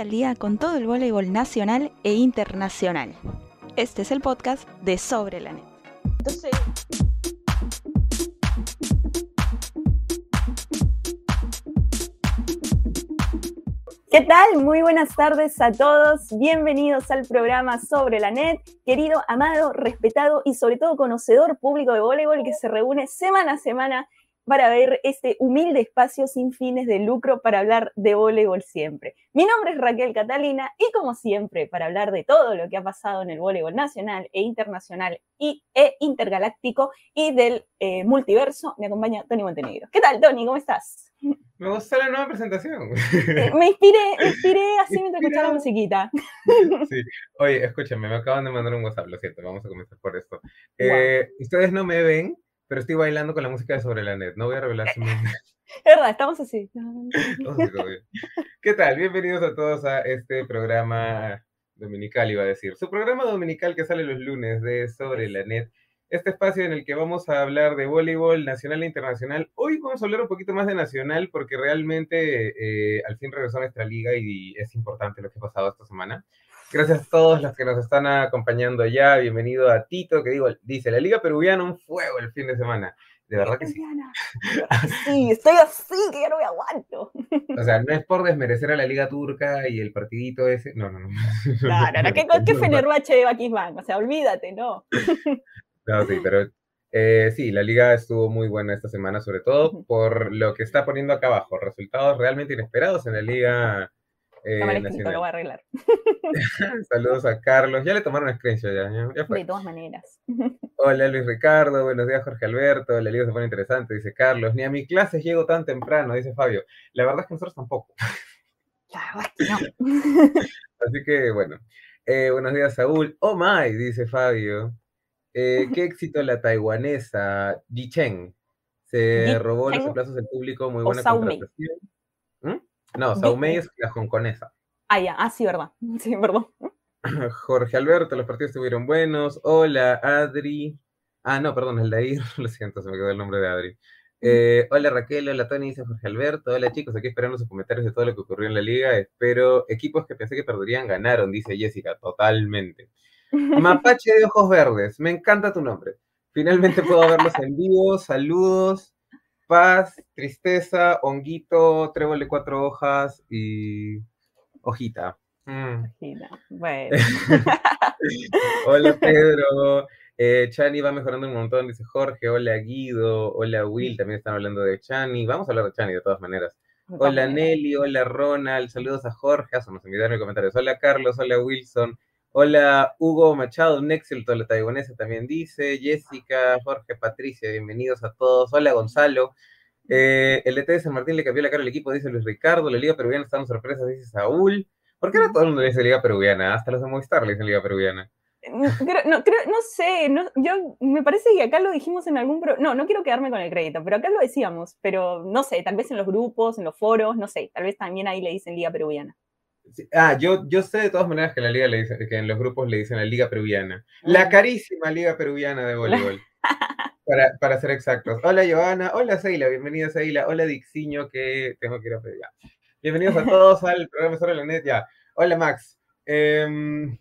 Al día con todo el voleibol nacional e internacional. Este es el podcast de Sobre la Net. ¿Qué tal? Muy buenas tardes a todos. Bienvenidos al programa Sobre la Net. Querido, amado, respetado y sobre todo conocedor público de voleibol que se reúne semana a semana para ver este humilde espacio sin fines de lucro para hablar de voleibol siempre. Mi nombre es Raquel Catalina y como siempre, para hablar de todo lo que ha pasado en el voleibol nacional e internacional y, e intergaláctico y del eh, multiverso, me acompaña Tony Montenegro. ¿Qué tal, Tony? ¿Cómo estás? Me gustó la nueva presentación. Eh, me inspiré, me inspiré así mientras escuchaba la musiquita. Sí. Oye, escúchame, me acaban de mandar un WhatsApp, lo siento, vamos a comenzar por esto. Eh, ustedes no me ven, pero estoy bailando con la música de Sobre la Net. No voy a revelar su nombre. Es verdad, estamos así. ¿Qué tal? Bienvenidos a todos a este programa dominical, iba a decir. Su programa dominical que sale los lunes de Sobre la Net. Este espacio en el que vamos a hablar de voleibol nacional e internacional. Hoy vamos a hablar un poquito más de nacional porque realmente eh, al fin regresó a nuestra liga y es importante lo que ha pasado esta semana. Gracias a todos los que nos están acompañando ya. Bienvenido a Tito, que digo, dice, la Liga Peruviana un fuego el fin de semana. De verdad que sí. Sí, estoy así, que ya no me aguanto. O sea, no es por desmerecer a la Liga Turca y el partidito ese. No, no, no. Claro, no, ¿qué, qué Fenerbahce de Bakisban? O sea, olvídate, ¿no? No, sí, pero eh, sí, la liga estuvo muy buena esta semana, sobre todo por lo que está poniendo acá abajo. Resultados realmente inesperados en la liga eh, lo voy a arreglar. Saludos a Carlos. Ya le tomaron screenshot ya. De todas maneras. Hola Luis Ricardo, buenos días Jorge Alberto. La liga se pone interesante, dice Carlos. Ni a mi clase llego tan temprano, dice Fabio. La verdad es que nosotros tampoco. La verdad es que no. Así que bueno. Eh, buenos días Saúl. Oh my, dice Fabio. Eh, qué éxito la taiwanesa Ji Cheng. Se robó los aplausos del público, muy buena contratación. No, Saumei es la hongkonesa. Ah, ya, ah, sí, verdad. Sí, perdón. Jorge Alberto, los partidos estuvieron buenos. Hola, Adri. Ah, no, perdón, el de ahí, lo siento, se me quedó el nombre de Adri. Eh, hola Raquel, hola Tony, dice Jorge Alberto. Hola chicos, aquí esperando sus comentarios de todo lo que ocurrió en la liga. Espero equipos que pensé que perderían ganaron, dice Jessica, totalmente. Mapache de ojos verdes, me encanta tu nombre. Finalmente puedo verlos en vivo. Saludos paz, tristeza, honguito, trébol de cuatro hojas y hojita. Mm. Bueno. hola Pedro. Eh, Chani va mejorando un montón, dice Jorge. Hola Guido, hola Will, también están hablando de Chani. Vamos a hablar de Chani de todas maneras. Hola Nelly, hola Ronald, saludos a Jorge, eso nos en comentarios. Hola Carlos, hola Wilson, Hola, Hugo Machado, un éxito, la taiwanesa también dice. Jessica, Jorge, Patricia, bienvenidos a todos. Hola, Gonzalo. Eh, el DT de San Martín le cambió la cara al equipo, dice Luis Ricardo. La Liga Peruviana está en sorpresas, dice Saúl. ¿Por qué no todo el mundo le dice Liga Peruviana? Hasta los de Movistar le dicen Liga Peruviana. No, no, no sé, no, yo me parece que acá lo dijimos en algún no, no quiero quedarme con el crédito, pero acá lo decíamos, pero no sé, tal vez en los grupos, en los foros, no sé, tal vez también ahí le dicen Liga Peruviana. Ah, yo, yo sé de todas maneras que en la liga le dicen, que en los grupos le dicen la liga peruviana. La ah. carísima liga peruviana de voleibol. para, para ser exactos. Hola Joana, hola Seila, bienvenida Seila, hola Dixiño, que tengo que ir a pedir ya. Bienvenidos a todos al programa sobre la net ya. Hola Max. Em,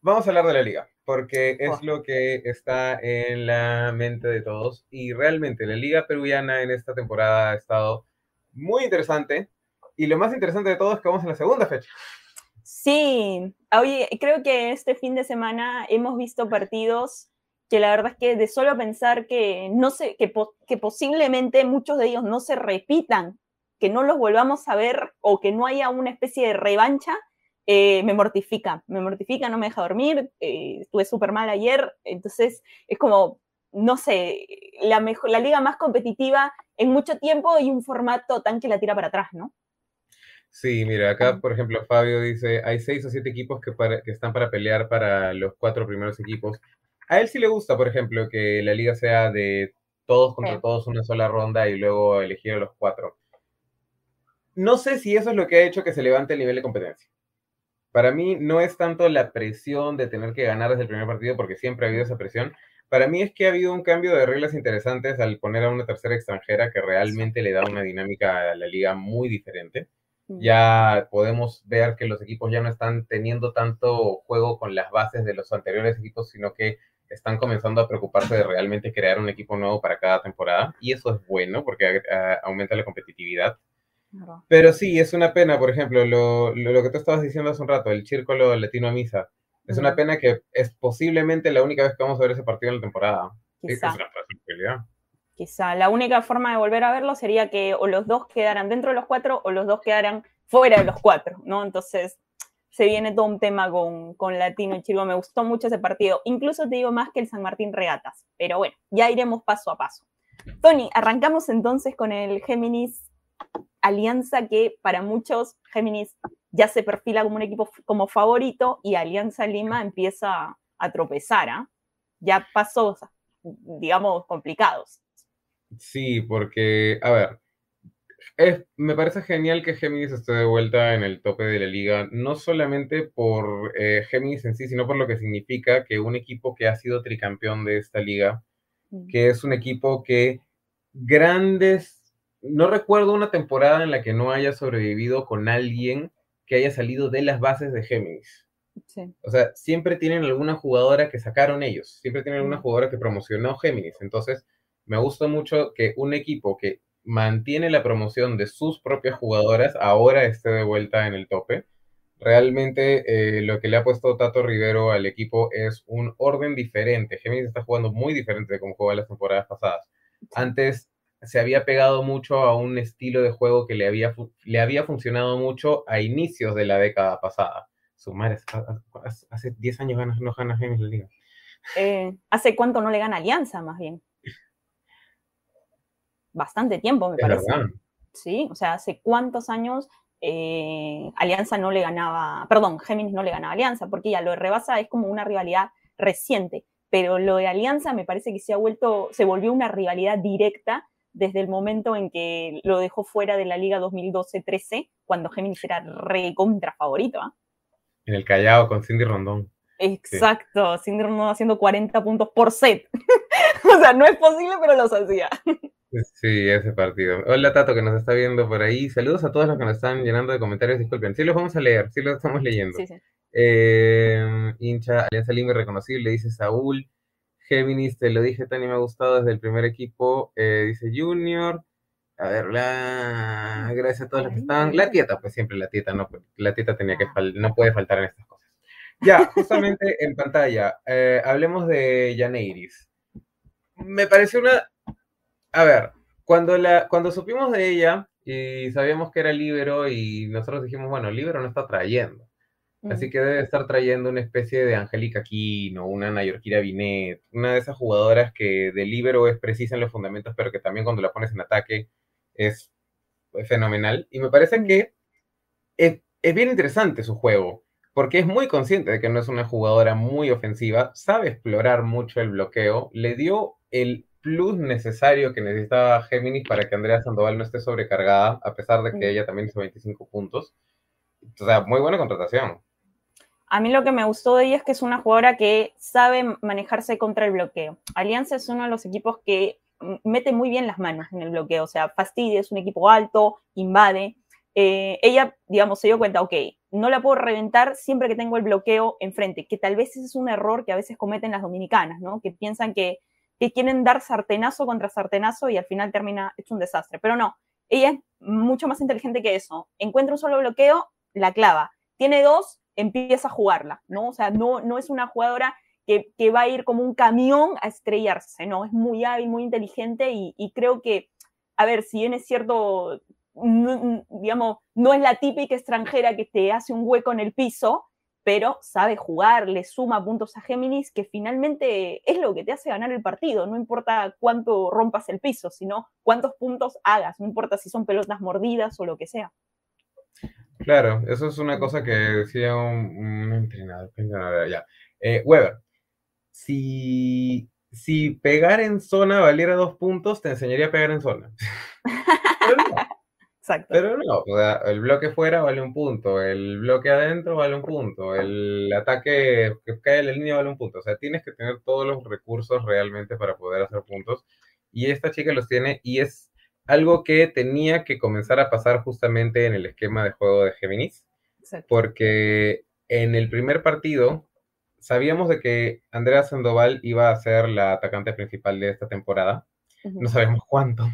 vamos a hablar de la liga, porque es oh. lo que está en la mente de todos. Y realmente la liga peruviana en esta temporada ha estado muy interesante y lo más interesante de todo es que vamos en la segunda fecha. Sí, oye, creo que este fin de semana hemos visto partidos que la verdad es que de solo pensar que no sé, que, que posiblemente muchos de ellos no se repitan, que no los volvamos a ver o que no haya una especie de revancha, eh, me mortifica, me mortifica, no me deja dormir, eh, estuve súper mal ayer, entonces es como, no sé, la, mejor, la liga más competitiva en mucho tiempo y un formato tan que la tira para atrás, ¿no? Sí, mira, acá por ejemplo Fabio dice, hay seis o siete equipos que, que están para pelear para los cuatro primeros equipos. A él sí le gusta, por ejemplo, que la liga sea de todos contra todos una sola ronda y luego elegir a los cuatro. No sé si eso es lo que ha hecho que se levante el nivel de competencia. Para mí no es tanto la presión de tener que ganar desde el primer partido, porque siempre ha habido esa presión. Para mí es que ha habido un cambio de reglas interesantes al poner a una tercera extranjera que realmente le da una dinámica a la liga muy diferente. Ya podemos ver que los equipos ya no están teniendo tanto juego con las bases de los anteriores equipos, sino que están comenzando a preocuparse de realmente crear un equipo nuevo para cada temporada. Y eso es bueno porque aumenta la competitividad. Pero sí, es una pena, por ejemplo, lo, lo, que tú estabas diciendo hace un rato, el Círculo Latino a Misa. Es una pena que es posiblemente la única vez que vamos a ver ese partido en la temporada. Quizá. Quizá la única forma de volver a verlo sería que o los dos quedaran dentro de los cuatro o los dos quedaran fuera de los cuatro, ¿no? Entonces se viene todo un tema con, con Latino y Chirgo. Me gustó mucho ese partido. Incluso te digo más que el San Martín Regatas. Pero bueno, ya iremos paso a paso. Tony, arrancamos entonces con el Géminis Alianza que para muchos Géminis ya se perfila como un equipo como favorito y Alianza Lima empieza a tropezar, ¿ah? Ya pasos, digamos, complicados. Sí, porque, a ver, es, me parece genial que Géminis esté de vuelta en el tope de la liga, no solamente por eh, Géminis en sí, sino por lo que significa que un equipo que ha sido tricampeón de esta liga, que es un equipo que grandes, no recuerdo una temporada en la que no haya sobrevivido con alguien que haya salido de las bases de Géminis. O sea, siempre tienen alguna jugadora que sacaron ellos, siempre tienen alguna jugadora que promocionó Géminis. Entonces, me gusta mucho que un equipo que mantiene la promoción de sus propias jugadoras ahora esté de vuelta en el tope. Realmente eh, lo que le ha puesto Tato Rivero al equipo es un orden diferente. Géminis está jugando muy diferente de cómo jugaba las temporadas pasadas. Antes se había pegado mucho a un estilo de juego que le había, le había funcionado mucho a inicios de la década pasada. Su madre, hace 10 años no gana Géminis la liga. Eh, ¿Hace cuánto no le gana Alianza, más bien? Bastante tiempo, me parece. Sí, o sea, hace cuántos años eh, Alianza no le ganaba, perdón, Géminis no le ganaba Alianza, porque ya lo de Rebasa es como una rivalidad reciente, pero lo de Alianza me parece que se ha vuelto, se volvió una rivalidad directa desde el momento en que lo dejó fuera de la Liga 2012-13, cuando Géminis era re contra favorito. ¿ah? En el Callao con Cindy Rondón. Exacto, Cindy Rondón haciendo 40 puntos por set. o sea, no es posible, pero los hacía. Sí, ese partido. Hola Tato que nos está viendo por ahí. Saludos a todos los que nos están llenando de comentarios. Disculpen, sí los vamos a leer, sí los estamos leyendo. Sí, sí. Eh, hincha Alianza Lima reconocible, dice Saúl. Géminis, te lo dije, Tani, me ha gustado desde el primer equipo, eh, dice Junior. A ver, la... gracias a todos los que están. La tieta, pues siempre la tieta, no, la tieta tenía que ah. no puede faltar en estas cosas. Ya, justamente en pantalla, eh, hablemos de Janeiris. Me pareció una. A ver, cuando, la, cuando supimos de ella y sabíamos que era Libero y nosotros dijimos, bueno, Libero no está trayendo. Así que debe estar trayendo una especie de Angélica Quino, una Nayorkira Binet, una de esas jugadoras que de libero es precisa en los fundamentos, pero que también cuando la pones en ataque es fenomenal. Y me parece que es, bien interesante su juego, porque es muy consciente de que no es una jugadora muy ofensiva, sabe explorar mucho el bloqueo, le dio el plus necesario que necesitaba Géminis para que Andrea Sandoval no esté sobrecargada, a pesar de que ella también hizo 25 puntos. O sea, muy buena contratación. A mí lo que me gustó de ella es que es una jugadora que sabe manejarse contra el bloqueo. Alianza es uno de los equipos que mete muy bien las manos en el bloqueo, o sea, fastidia, es un equipo alto, invade. Eh, ella, digamos, se dio cuenta, ok, no la puedo reventar siempre que tengo el bloqueo enfrente, que tal vez ese es un error que a veces cometen las dominicanas, ¿no? Que piensan que, que quieren dar sartenazo contra sartenazo y al final termina, es un desastre. Pero no, ella es mucho más inteligente que eso. Encuentra un solo bloqueo, la clava. Tiene dos, empieza a jugarla, ¿no? O sea, no, no es una jugadora que, va a ir como un camión a estrellarse, ¿no? Es muy hábil, muy inteligente y, creo que, a ver, si bien es cierto, digamos, no es la típica extranjera que te hace un hueco en el piso, pero sabe jugar, le suma puntos a Géminis, que finalmente es lo que te hace ganar el partido. No importa cuánto rompas el piso, sino cuántos puntos hagas, no importa si son pelotas mordidas o lo que sea. Claro, eso es una cosa que decía un, entrenador. Ya. Eh, Weber, si, si pegar en zona valiera dos puntos, te enseñaría a pegar en zona. Exacto. Pero no, o sea, el bloque fuera vale un punto, el bloque adentro vale un punto, el ataque que cae en la línea vale un punto. O sea, tienes que tener todos los recursos realmente para poder hacer puntos. Y esta chica los tiene y es algo que tenía que comenzar a pasar justamente en el esquema de juego de Géminis, porque en el primer partido sabíamos de que Andrea Sandoval iba a ser la atacante principal de esta temporada. No sabemos cuánto,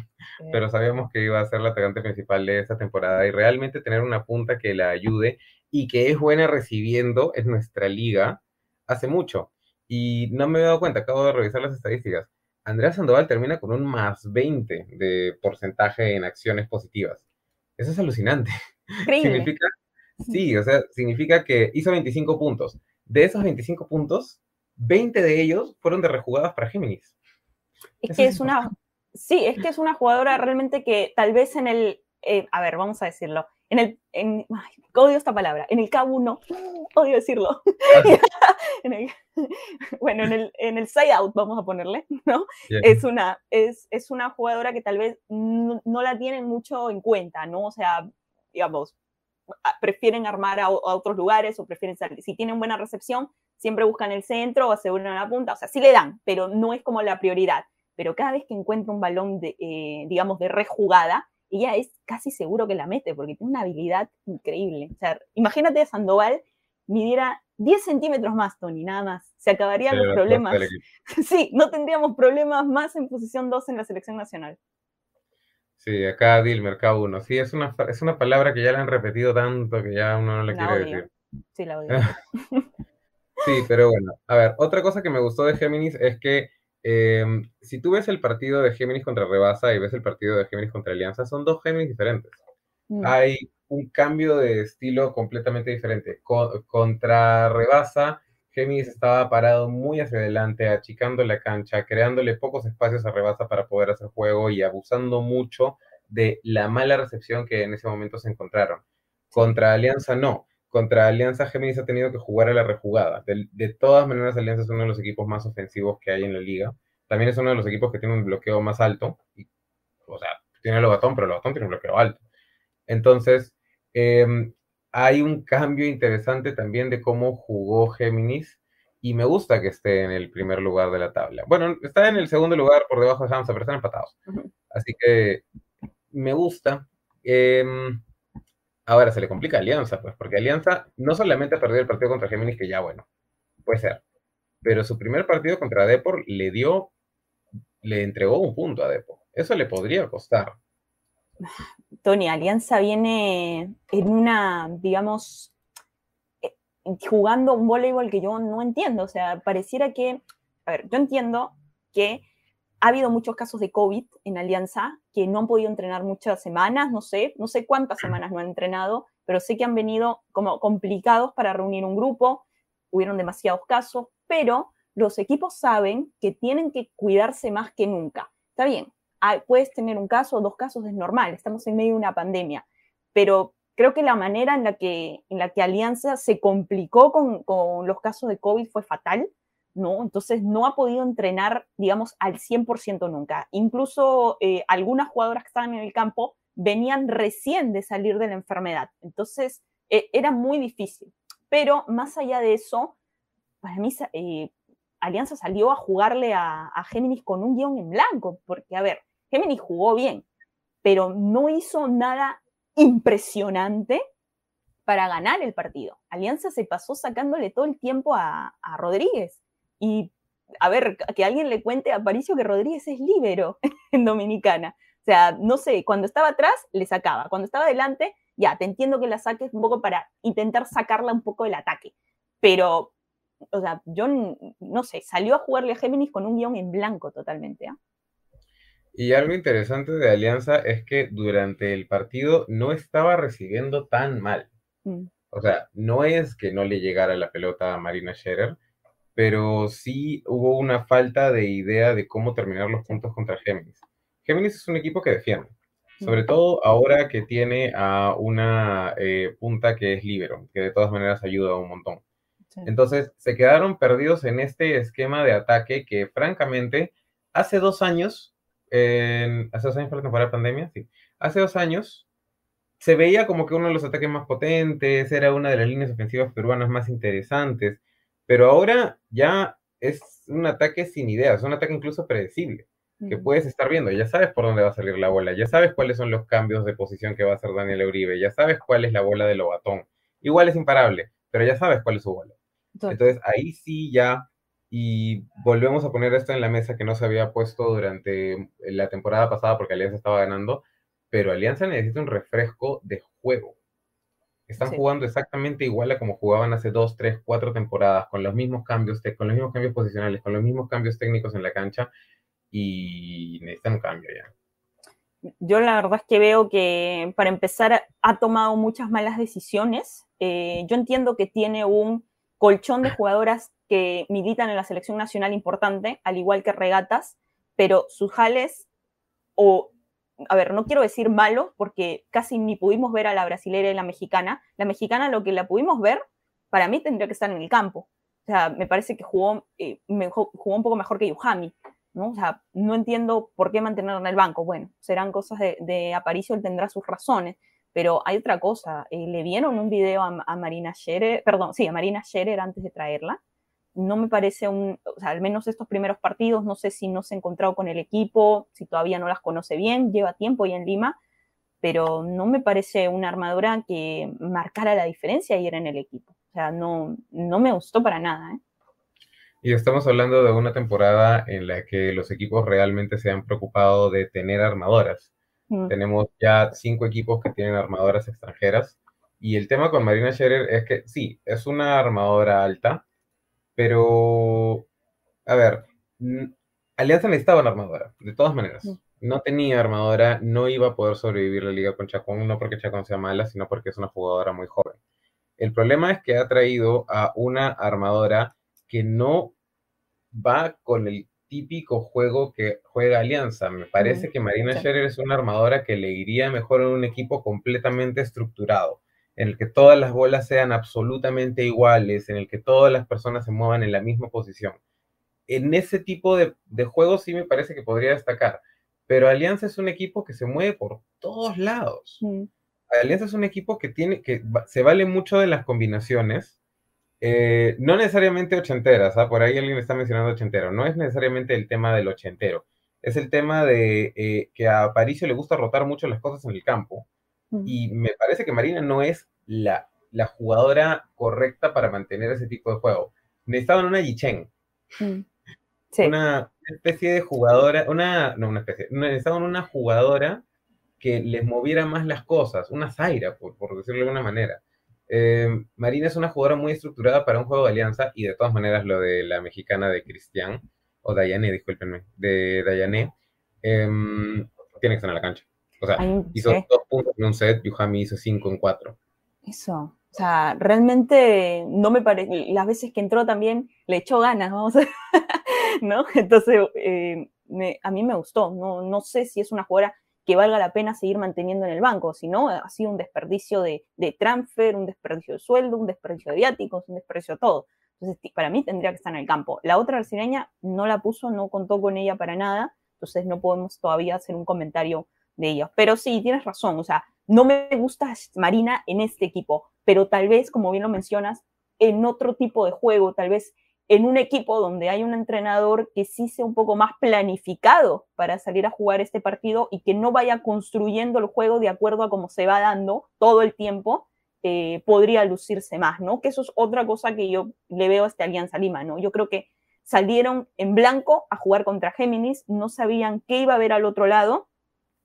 pero sabíamos que iba a ser la atacante principal de esta temporada y realmente tener una punta que la ayude y que es buena recibiendo en nuestra liga hace mucho. Y no me he dado cuenta, acabo de revisar las estadísticas. Andrea Sandoval termina con un más 20 de porcentaje en acciones positivas. Eso es alucinante. Significa, sí, o sea, significa que hizo 25 puntos. De esos 25 puntos, 20 de ellos fueron de rejugadas para Géminis. Es que es, una, sí, es que es una jugadora realmente que tal vez en el, eh, a ver, vamos a decirlo, en el, en, odio esta palabra, en el K1, odio decirlo, bueno, en el, en el side out vamos a ponerle, ¿no? Es, una, es, es, una jugadora que tal vez no, la tienen mucho en cuenta, ¿no? O sea, digamos, prefieren armar a, otros lugares o prefieren salir. Si tienen buena recepción, siempre buscan el centro o aseguran la punta, o sea, sí le dan, pero no es como la prioridad. Pero cada vez que encuentra un balón, de, eh, digamos, de rejugada, ella es casi seguro que la mete, porque tiene una habilidad increíble. O sea, imagínate a Sandoval midiera 10 centímetros más, Tony, nada más. Se acabarían los problemas. Sí, no tendríamos problemas más en posición 2 en la selección nacional. Sí, acá Dilmer, K1. Sí, es una, es una palabra que ya la han repetido tanto que ya uno no le quiere decir. Sí, la odio. sí, pero bueno. A ver, otra cosa que me gustó de Géminis es que Em, si tú ves el partido de Géminis contra Rebasa y ves el partido de Géminis contra Alianza, son dos Géminis diferentes. Mm. Hay un cambio de estilo completamente diferente. contra Rebasa, Géminis estaba parado muy hacia adelante, achicando la cancha, creándole pocos espacios a Rebasa para poder hacer juego y abusando mucho de la mala recepción que en ese momento se encontraron. Contra Alianza no. Contra Alianza Géminis ha tenido que jugar a la rejugada. De, todas maneras, Alianza es uno de los equipos más ofensivos que hay en la liga. También es uno de los equipos que tiene un bloqueo más alto. o sea, tiene el batón, pero el batón tiene un bloqueo alto. Entonces, em, hay un cambio interesante también de cómo jugó Géminis y me gusta que esté en el primer lugar de la tabla. Bueno, está en el segundo lugar por debajo de Hamza, pero están empatados. Así que me gusta. Em, Ahora se le complica Alianza, pues, porque Alianza no solamente ha perdido el partido contra Géminis, que ya bueno, puede ser, pero su primer partido contra Depor le dio, le entregó un punto a Depor. Eso le podría costar. Tony, Alianza viene en una, digamos, eh, jugando un voleibol que yo no entiendo. O sea, pareciera que, a ver, yo entiendo que ha habido muchos casos de COVID en Alianza que no han podido entrenar muchas semanas, no sé, no sé cuántas semanas no han entrenado, pero sé que han venido como complicados para reunir un grupo, hubieron demasiados casos, pero los equipos saben que tienen que cuidarse más que nunca. Está bien, puedes tener un caso o dos casos, es normal, estamos en medio de una pandemia, pero creo que la manera en la que, en la que Alianza se complicó con, con los casos de COVID fue fatal ¿no? Entonces no ha podido entrenar, digamos, al 100% nunca. Incluso eh, algunas jugadoras que estaban en el campo venían recién de salir de la enfermedad. Entonces e, era muy difícil. Pero más allá de eso, para mí eh, Alianza salió a jugarle a, a Géminis con un guion en blanco, porque, a ver, Géminis jugó bien, pero no hizo nada impresionante para ganar el partido. Alianza se pasó sacándole todo el tiempo a, a Rodríguez. Y a ver, que alguien le cuente a Aparicio que Rodríguez es líbero en Dominicana. O sea, no sé, cuando estaba atrás le sacaba, cuando estaba adelante, ya, te entiendo que la saques un poco para intentar sacarla un poco del ataque. Pero, o sea, yo no sé, salió a jugarle a Géminis con un guion en blanco totalmente. ¿ah? Y algo interesante de Alianza es que durante el partido no estaba recibiendo tan mal. Mm. O sea, no es que no le llegara la pelota a Marina Scherer, pero sí hubo una falta de idea de cómo terminar los puntos contra Géminis. Géminis es un equipo que defiende, sobre todo ahora que tiene a una eh, punta que es libero, que de todas maneras ayuda un montón. Entonces, se quedaron perdidos en este esquema de ataque que, francamente, hace dos años, hace dos años fue la temporada de pandemia, sí, hace dos años se veía como que uno de los ataques más potentes, era una de las líneas ofensivas peruanas más interesantes, pero ahora ya es un ataque sin ideas, un ataque incluso predecible. que puedes estar viendo. Ya sabes por dónde va a salir la bola, ya sabes cuáles son los cambios de posición que va a hacer Daniel Uribe, ya sabes cuál es la bola de Lobatón. Igual es imparable, pero ya sabes cuál es su bola. Entonces ahí sí ya, y volvemos a poner esto en la mesa que no se había puesto durante la temporada pasada porque Alianza estaba ganando, pero Alianza necesita un refresco de juego. Están jugando exactamente igual a como jugaban hace dos, tres, cuatro temporadas, con los mismos cambios, con los mismos cambios posicionales, con los mismos cambios técnicos en la cancha, y necesitan un cambio ya. Yo la verdad es que veo que para empezar ha tomado muchas malas decisiones. Eh, yo entiendo que tiene un colchón de jugadoras que militan en la selección nacional importante, al igual que regatas, pero sus jales o a ver, no quiero decir malo, porque casi ni pudimos ver a la brasilera y la mexicana. La mexicana, lo que la pudimos ver, para mí tendría que estar en el campo. O sea, me parece que jugó, eh, jugó un poco mejor que Yuhami, ¿no? O sea, no entiendo por qué mantenerla en el banco. Bueno, serán cosas de, Aparicio, él tendrá sus razones. Pero hay otra cosa, eh, le vieron un video a, a Marina Scherer, perdón, sí, a Marina Scherer antes de traerla, no me parece un, o sea, al menos estos primeros partidos, no sé si no se ha encontrado con el equipo, si todavía no las conoce bien, lleva tiempo ya en Lima, pero no me parece una armadura que marcara la diferencia ayer en el equipo. O sea, no, no me gustó para nada. ¿eh? Y estamos hablando de una temporada en la que los equipos realmente se han preocupado de tener armadoras. Mm. Tenemos ya cinco equipos que tienen armadoras extranjeras. Y el tema con Marina Scherer es que sí, es una armadora alta, pero, a ver, Alianza necesitaba una armadora, de todas maneras. No tenía armadora, no iba a poder sobrevivir la liga con Chacón, no porque Chacón sea mala, sino porque es una jugadora muy joven. El problema es que ha traído a una armadora que no va con el típico juego que juega Alianza. Me parece que Marina Scherer es una armadora que le iría mejor en un equipo completamente estructurado en el que todas las bolas sean absolutamente iguales, en el que todas las personas se muevan en la misma posición. En ese tipo de, de juegos sí me parece que podría destacar, pero Alianza es un equipo que se mueve por todos lados. Alianza es un equipo que tiene que se vale mucho de las combinaciones, eh, no necesariamente ochenteras, ¿ah? por ahí alguien está mencionando ochentero, no es necesariamente el tema del ochentero, es el tema de eh, que a Paricio le gusta rotar mucho las cosas en el campo y me parece que Marina no es la, la jugadora correcta para mantener ese tipo de juego. Necesitaban una Yichen. Mm. Una especie de jugadora, una, no una especie, necesitaban una jugadora que les moviera más las cosas, una Zaira, por, decirlo de alguna manera. Eh, Marina es una jugadora muy estructurada para un juego de alianza y de todas maneras lo de la mexicana de Cristian, o Dayane, discúlpenme, de Dayane, em, tiene que estar en la cancha. O sea, hizo dos puntos en un set, Yuhami hizo cinco en cuatro. Eso. O sea, realmente no me parece. Las veces que entró también le echó ganas, vamos a ¿no? Entonces, eh, a mí me gustó. No, no sé si es una jugadora que valga la pena seguir manteniendo en el banco, si no, ha sido un desperdicio de, de transfer, un desperdicio de sueldo, un desperdicio de viáticos, un desperdicio de todo. Entonces, para mí tendría que estar en el campo. La otra brasileña no la puso, no contó con ella para nada, entonces no podemos todavía hacer un comentario de ellos. Pero sí, tienes razón, o sea, no me gusta Marina en este equipo, pero tal vez, como bien lo mencionas, en otro tipo de juego, tal vez en un equipo donde hay un entrenador que sí sea un poco más planificado para salir a jugar este partido y que no vaya construyendo el juego de acuerdo a cómo se va dando todo el tiempo, eh, podría lucirse más, ¿no? Que eso es otra cosa que yo le veo a este Alianza Lima, ¿no? Yo creo que salieron en blanco a jugar contra Géminis, no sabían qué iba a haber al otro lado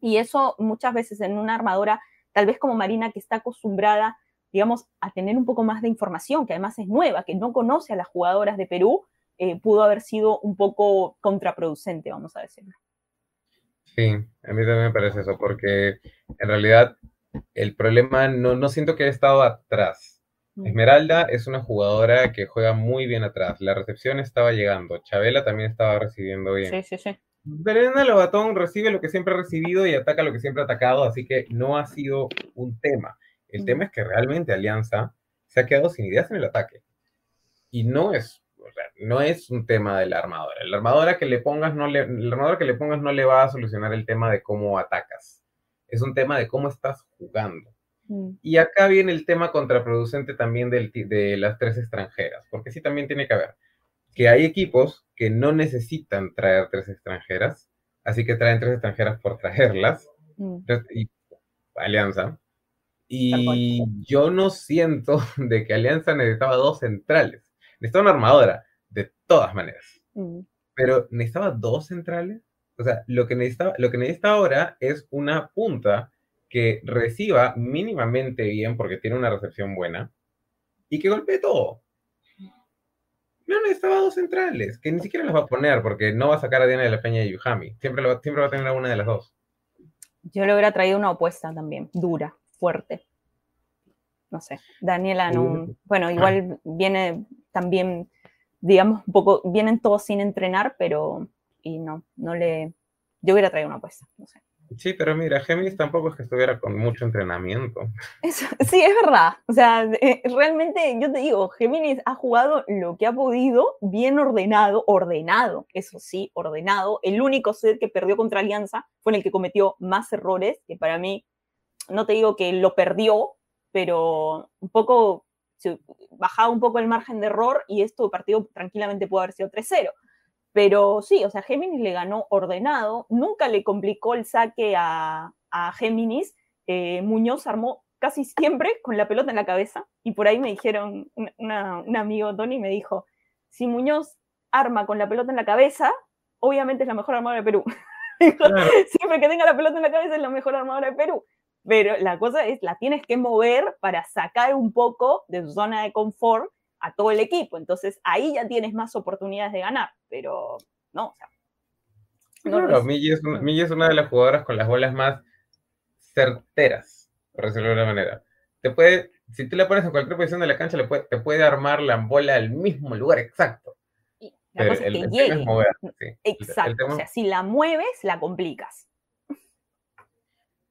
y eso muchas veces en una armadora, tal vez como Marina, que está acostumbrada, digamos, a tener un poco más de información, que además es nueva, que no conoce a las jugadoras de Perú, eh, pudo haber sido un poco contraproducente, vamos a decirlo. Sí, a mí también me parece eso, porque en realidad el problema no, no siento que haya estado atrás. Mm. Esmeralda es una jugadora que juega muy bien atrás. La recepción estaba llegando. Chabela también estaba recibiendo bien. Sí, sí, sí. Verena Lobatón recibe lo que siempre ha recibido y ataca lo que siempre ha atacado, así que no ha sido un tema. El tema es que realmente Alianza se ha quedado sin ideas en el ataque. Y no es, no es un tema de la armadora. La armadora que le pongas no le, la armadora que le pongas no le va a solucionar el tema de cómo atacas. Es un tema de cómo estás jugando. Mm. Y acá viene el tema contraproducente también de las tres extranjeras, porque sí también tiene que haber que hay equipos que no necesitan traer tres extranjeras. así que traen tres extranjeras por traerlas. Mm. Y, Alianza. Y yo no siento de que Alianza necesitaba dos centrales. Necesitaba una armadora, de todas maneras. Mm. Pero necesitaba dos centrales. O sea, lo que necesita, lo que necesita ahora es una punta que reciba mínimamente bien porque tiene una recepción buena y que golpee todo. No necesitaba dos centrales, que ni siquiera las va a poner porque no va a sacar a Diana de la Peña y Yuhami. Siempre, lo, siempre va a tener una de las dos. Yo le hubiera traído una opuesta también, dura, fuerte. No sé, Daniela no. Bueno, igual viene también, digamos, un poco, vienen todos sin entrenar, pero. Y no, no le. Yo hubiera traído una apuesta, no sé. Sí, pero mira, Géminis tampoco es que estuviera con mucho entrenamiento. sí, es verdad. O sea, eh, realmente yo te digo, Géminis ha jugado lo que ha podido, bien ordenado, ordenado, eso sí, ordenado. El único set que perdió contra Alianza fue en el que cometió más errores, que para mí, no te digo que lo perdió, pero un poco, bajaba un poco el margen de error y esto partido tranquilamente pudo haber sido 3-0. Pero sí, o sea, Géminis le ganó ordenado, nunca le complicó el saque a, a Géminis. Eh, Muñoz armó casi siempre con la pelota en la cabeza y por ahí me dijeron, un amigo Tony me dijo, si Muñoz arma con la pelota en la cabeza, obviamente es la mejor armadora de Perú. Siempre que tenga la pelota en la cabeza es la mejor armadora de Perú. Pero la cosa es, la tienes que mover para sacar un poco de su zona de confort a todo el equipo. Entonces ahí ya tienes más oportunidades de ganar, pero no, o sea. No, Millie, es una, de las jugadoras con las bolas más certeras, por decirlo de alguna manera. Te puede, si tú la pones en cualquier posición de la cancha, le puede, te puede armar la bola al mismo lugar exacto. la cosa es que llegue. Exacto, o sea, si la mueves, la complicas.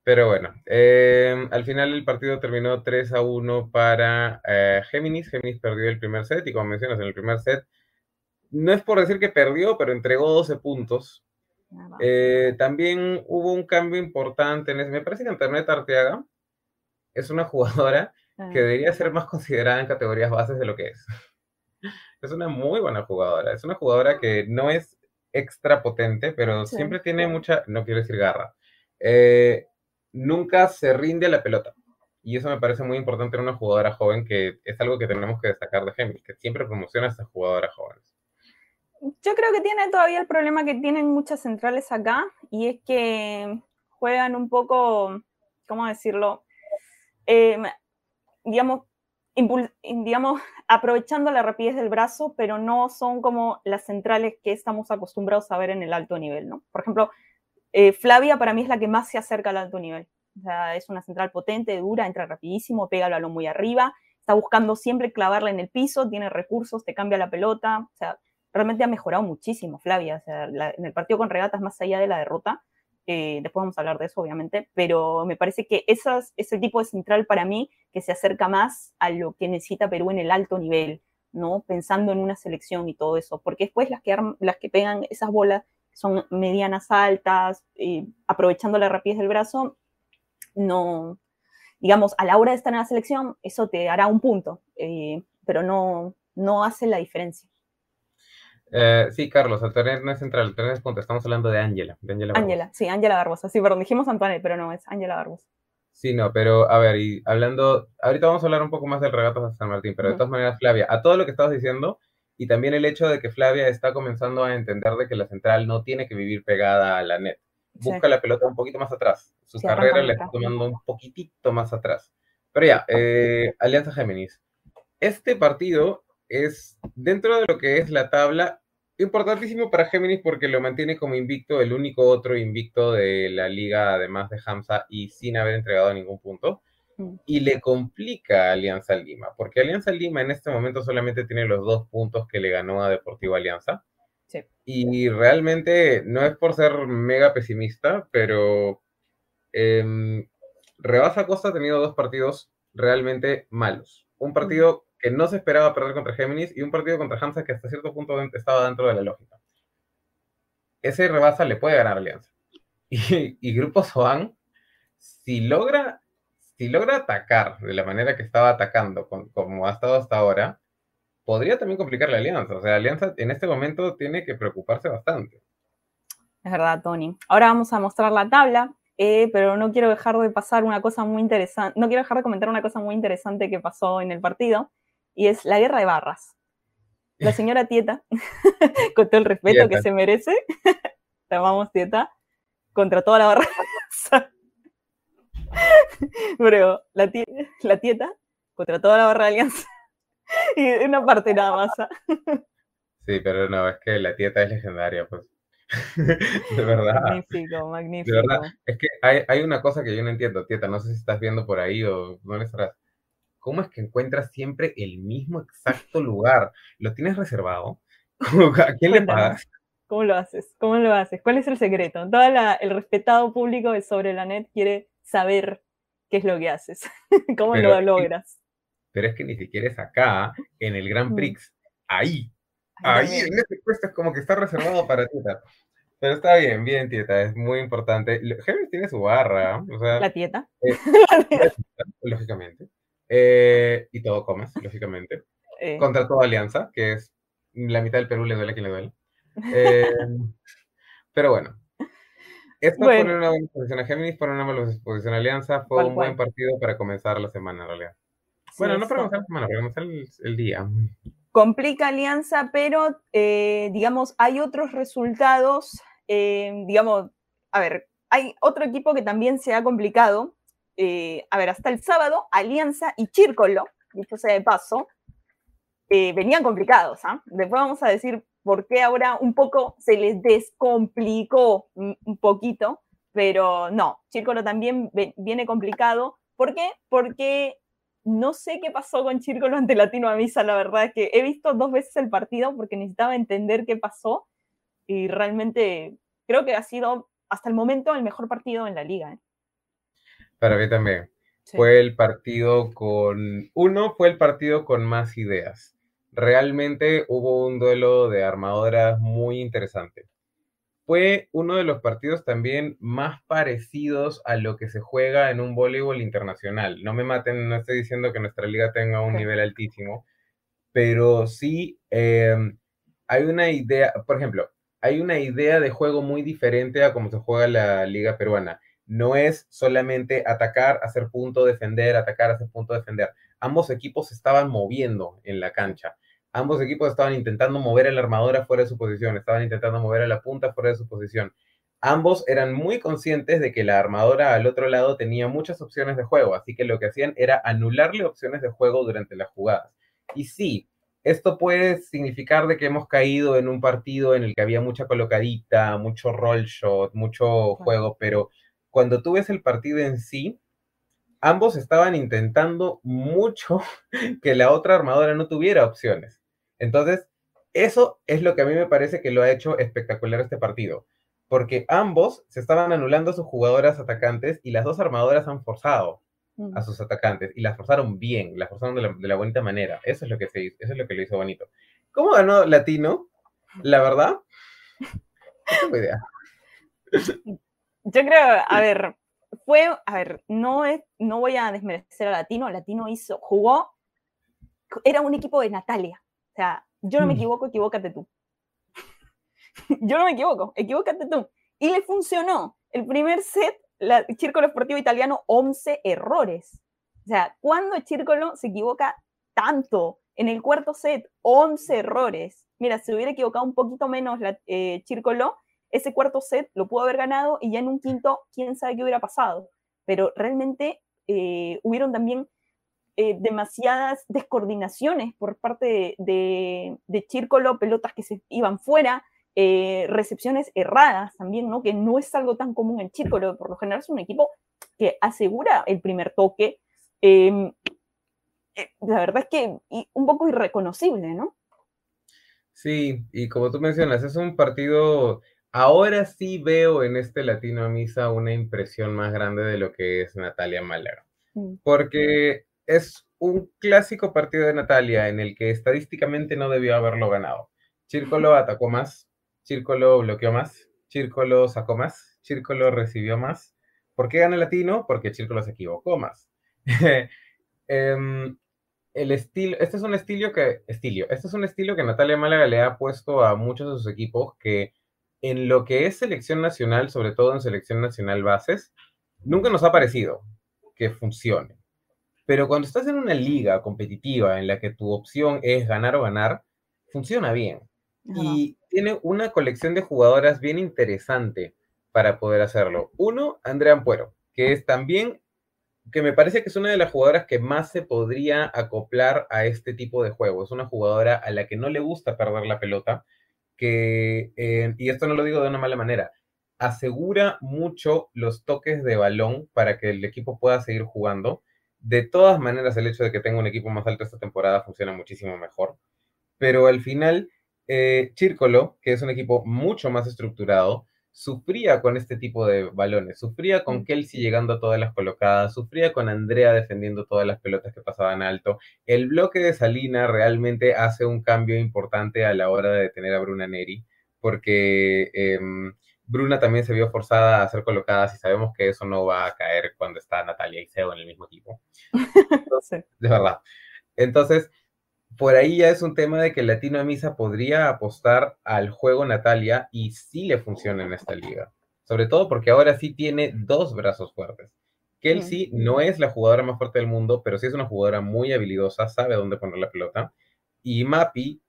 Pero bueno, em, al final el partido terminó 3 a 1 para eh, Géminis. Géminis perdió el primer set y como mencionas, en el primer set, no es por decir que perdió, pero entregó 12 puntos. Ah, eh, también hubo un cambio importante en ese. Me parece que Internet Arteaga es una jugadora ah. que debería ser más considerada en categorías bases de lo que es. Es una muy buena jugadora. Es una jugadora que no es extra potente, pero siempre tiene mucha, no quiero decir garra. Eh, nunca se rinde la pelota. Y eso me parece muy importante en una jugadora joven, que es algo que tenemos que destacar de Géminis, que siempre promociona a estas jugadoras jóvenes. Yo creo que tiene todavía el problema que tienen muchas centrales acá, y es que juegan un poco, ¿cómo decirlo? Em, digamos, aprovechando la rapidez del brazo, pero no son como las centrales que estamos acostumbrados a ver en el alto nivel, ¿no? Por ejemplo, eh, Flavia para mí es la que más se acerca al alto nivel. O sea, es una central potente, dura, entra rapidísimo, pega el balón muy arriba, está buscando siempre clavarla en el piso, tiene recursos, te cambia la pelota. O sea, realmente ha mejorado muchísimo Flavia. O sea, en el partido con regatas, más allá de la derrota, eh, después vamos a hablar de eso, obviamente, pero me parece que esas, ese tipo de central para mí que se acerca más a lo que necesita Perú en el alto nivel, ¿no? Pensando en una selección y todo eso, porque después las que, las que pegan esas bolas son medianas altas, eh, aprovechando la rapidez del brazo, no, digamos, a la hora de estar en la selección, eso te hará un punto, eh, pero no, no hace la diferencia. Eh, sí, Carlos, Antoine no es central, Antoine es punto. Estamos hablando de Ángela. Ángela, sí, Ángela Barbosa. Sí, perdón, dijimos Antoine, pero no, es Ángela Barbosa. Sí, no, pero a ver, y hablando, ahorita vamos a hablar un poco más del regato de San Martín, pero de todas maneras, Flavia, a todo lo que estabas diciendo, y también el hecho de que Flavia está comenzando a entender de que la central no tiene que vivir pegada a la net. Busca la pelota un poquito más atrás. Su carrera la está tomando un poquitito más atrás. Pero ya, eh, Alianza Géminis. Este partido es, dentro de lo que es la tabla, importantísimo para Géminis porque lo mantiene como invicto, el único otro invicto de la liga, además de Hamza, y sin haber entregado ningún punto y le complica a Alianza Lima, porque Alianza Lima en este momento solamente tiene los dos puntos que le ganó a Deportivo Alianza. Y realmente no es por ser mega pesimista, pero eh, Rebasa Costa ha tenido dos partidos realmente malos. Un partido que no se esperaba perder contra Géminis y un partido contra Hamza que hasta cierto punto estaba dentro de la lógica. Ese Rebasa le puede ganar a Alianza. Y, y Grupo Soan, si logra si logra atacar de la manera que estaba atacando, como ha estado hasta ahora, podría también complicar la alianza. O sea, la alianza en este momento tiene que preocuparse bastante. Es verdad, Tony. Ahora vamos a mostrar la tabla, eh, pero no quiero dejar de pasar una cosa muy interesante, no quiero dejar de comentar una cosa muy interesante que pasó en el partido, y es la guerra de barras. La señora Tieta, con todo el respeto que se merece, la amamos Tieta, contra toda la barra. Pero la, la tieta contra toda la barra de alianza. y una parte nada más. ¿ah? Sí, pero no, es que la tieta es legendaria, pues. de verdad. Magnífico, magnífico. De verdad, es que hay, hay, una cosa que yo no entiendo, tieta, no sé si estás viendo por ahí o no le estarás. ¿Cómo es que encuentras siempre el mismo exacto lugar? ¿Lo tienes reservado? ¿A quién le pagas? ¿Cómo lo haces? ¿Cómo lo haces? ¿Cuál es el secreto? Todo el respetado público de Sobre la Net quiere saber qué es lo que haces, cómo lo logras. pero es que ni siquiera es acá, en el Grand Prix, ahí, ahí, en ese puesto es como que está reservado para Tieta. Pero está bien, bien, Tieta, es muy importante. Géminis tiene su barra, o sea, La Tieta. Eh, lógicamente. Eh, y todo comes, lógicamente. Eh. Contra toda alianza, que es la mitad del Perú le duele a quien le duele. pero bueno, esto bueno. pone una buena posición a Géminis, pone una mala posición a Alianza. Fue un buen partido para comenzar la semana, en realidad. bueno, no para comenzar la semana, para comenzar el, día. Complica Alianza, pero eh, digamos, hay otros resultados. Eh, digamos, a ver, hay otro equipo que también se ha complicado. Eh, a ver, hasta el sábado, Alianza y Chírcolo, dicho sea de paso, venían complicados. ¿ah? Después vamos a decir porque ahora un poco se les descomplicó un poquito, pero no, Círculo también viene complicado. ¿Por qué? Porque no sé qué pasó con Círculo ante Latino Amisa, la verdad es que he visto dos veces el partido porque necesitaba entender qué pasó y realmente creo que ha sido hasta el momento el mejor partido en la liga. ¿eh? Para mí también. Fue el partido con, uno fue el partido con más ideas realmente hubo un duelo de armadoras muy interesante. Fue uno de los partidos también más parecidos a lo que se juega en un voleibol internacional. No me maten, no estoy diciendo que nuestra liga tenga un nivel altísimo, pero sí em, hay una idea, por ejemplo, hay una idea de juego muy diferente a cómo se juega la liga peruana. No es solamente atacar, hacer punto, defender, atacar, hacer punto, defender. Ambos equipos se estaban moviendo en la cancha ambos equipos estaban intentando mover a la armadura fuera de su posición, estaban intentando mover a la punta fuera de su posición. Ambos eran muy conscientes de que la armadora al otro lado tenía muchas opciones de juego, así que lo que hacían era anularle opciones de juego durante las jugadas. Y sí, esto puede significar de que hemos caído en un partido en el que había mucha colocadita, mucho roll shot, mucho juego, pero cuando tú ves el partido en sí, ambos estaban intentando mucho que la otra armadora no tuviera opciones. Entonces, eso es lo que a mí me parece que lo ha hecho espectacular este partido, porque ambos se estaban anulando a sus jugadoras atacantes y las dos armadoras han forzado a mm. sus atacantes y las forzaron bien, las forzaron de la, de bonita manera. Eso es lo que se hizo, eso es lo que lo hizo bonito. ¿Cómo ganó Latino? La verdad, no tengo idea. Yo creo, a ver, fue, a ver, no, es, no voy a desmerecer a Latino, Latino hizo, jugó, era un equipo de Natalia, sea, yo no me mm. equivoco, equivócate tú. yo no me equivoco, equivócate tú. Y le funcionó. El primer set, el Círculo Esportivo Italiano, 11 errores. O sea, cuando el Círculo se equivoca tanto? En el cuarto set, 11 errores. Mira, si hubiera equivocado un poquito menos la eh, Círculo, ese cuarto set lo pudo haber ganado y ya en un quinto, quién sabe qué hubiera pasado. Pero realmente eh, hubieron también eh, demasiadas descoordinaciones por parte de, de, Chírcolo, pelotas que se iban fuera, eh, recepciones erradas también, ¿no? Que no es algo tan común en Chírcolo, por lo general es un equipo que asegura el primer toque. Em, la verdad es que un poco irreconocible, ¿no? Sí, y como tú mencionas, es un partido Ahora sí veo en este Latino a Misa una impresión más grande de lo que es Natalia Malero, mm. porque es un clásico partido de Natalia en el que estadísticamente no debió haberlo ganado. Círculo atacó más, Círculo bloqueó más, Círculo sacó más, Círculo recibió más. ¿Por qué gana Latino? Porque Círculo se equivocó más. Em, el estilo, este es un estilo que, estilo, este es un estilo que Natalia Málaga le ha puesto a muchos de sus equipos que en lo que es selección nacional, sobre todo en selección nacional bases, nunca nos ha parecido que funcione. Pero cuando estás en una liga competitiva en la que tu opción es ganar o ganar, funciona bien. Y tiene una colección de jugadoras bien interesante para poder hacerlo. Uno, Andrea Ampuero, que es también, que me parece que es una de las jugadoras que más se podría acoplar a este tipo de juego. Es una jugadora a la que no le gusta perder la pelota, que, eh, y esto no lo digo de una mala manera, asegura mucho los toques de balón para que el equipo pueda seguir jugando. De todas maneras, el hecho de que tenga un equipo más alto esta temporada funciona muchísimo mejor. Pero al final, eh, Chírcolo, que es un equipo mucho más estructurado, sufría con este tipo de balones, sufría con Kelsey llegando a todas las colocadas, sufría con Andrea defendiendo todas las pelotas que pasaban alto. El bloque de Salina realmente hace un cambio importante a la hora de detener a Bruna Neri, porque em, Bruna también se vio forzada a ser colocadas y sabemos que eso no va a caer cuando está Natalia y Seo en el mismo equipo. De verdad. Entonces, por ahí ya es un tema de que Latino Misa podría apostar al juego Natalia y sí le funciona en esta liga. Sobre todo porque ahora sí tiene dos brazos fuertes. Kelsey no es la jugadora más fuerte del mundo, pero sí es una jugadora muy habilidosa, sabe dónde poner la pelota. Y Mappy,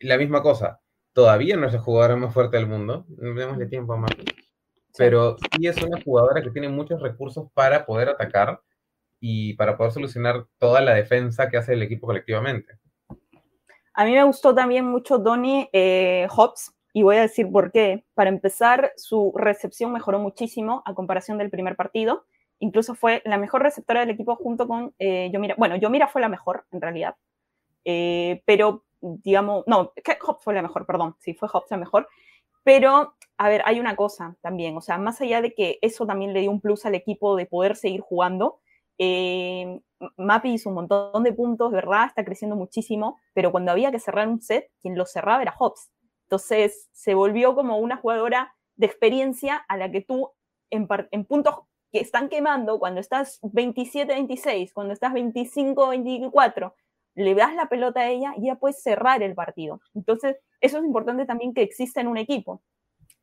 la misma cosa. Todavía no es la jugadora más fuerte del mundo. Démosle tiempo a. Pero sí es una jugadora que tiene muchos recursos para poder atacar y para poder solucionar toda la defensa que hace el equipo colectivamente. A mí me gustó también mucho Donny eh, Hobbs, y voy a decir por qué. Para empezar, su recepción mejoró muchísimo a comparación del primer partido. Incluso fue la mejor receptora del equipo junto con eh, Yomira. Bueno, Yomira fue la mejor, en realidad. Eh, pero, digamos, no, Hobbs fue la mejor, perdón. Sí, fue Hobbs la mejor. Pero, a ver, hay una cosa también. O sea, más allá de que eso también le dio un plus al equipo de poder seguir jugando, eh, Mappy hizo un montón de puntos, ¿verdad? Está creciendo muchísimo, pero cuando había que cerrar un set, quien lo cerraba era Hobbs. Entonces se volvió como una jugadora de experiencia a la que tú en, puntos que están quemando, cuando estás 27-26, cuando estás 25-24, le das la pelota a ella y ya puedes cerrar el partido. Entonces, eso es importante también que exista en un equipo.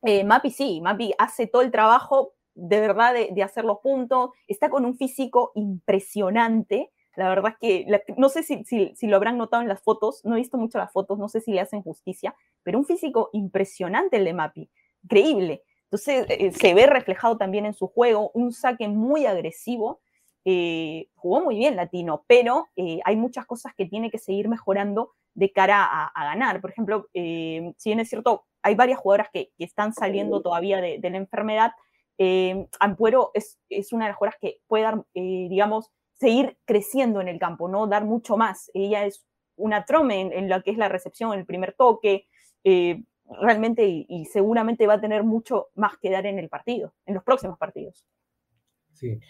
Eh, Mappy sí, Mappy hace todo el trabajo de verdad de, hacer los puntos, está con un físico impresionante. La verdad es que no sé si, si, lo habrán notado en las fotos, no he visto mucho las fotos, no sé si le hacen justicia, pero un físico impresionante el de Mapi, increíble. Entonces eh, se ve reflejado también en su juego, un saque muy agresivo. Eh, jugó muy bien Latino, pero eh, hay muchas cosas que tiene que seguir mejorando de cara a, ganar. Por ejemplo, si bien es cierto, hay varias jugadoras que, están saliendo todavía de, de la enfermedad, eh, Ampuero es, una de las jugadoras que puede dar, eh, digamos, seguir creciendo en el campo, ¿no? Dar mucho más. Ella es una trome en, lo que es la recepción, el primer toque, eh, realmente y, seguramente va a tener mucho más que dar en el partido, en los próximos partidos. Sí.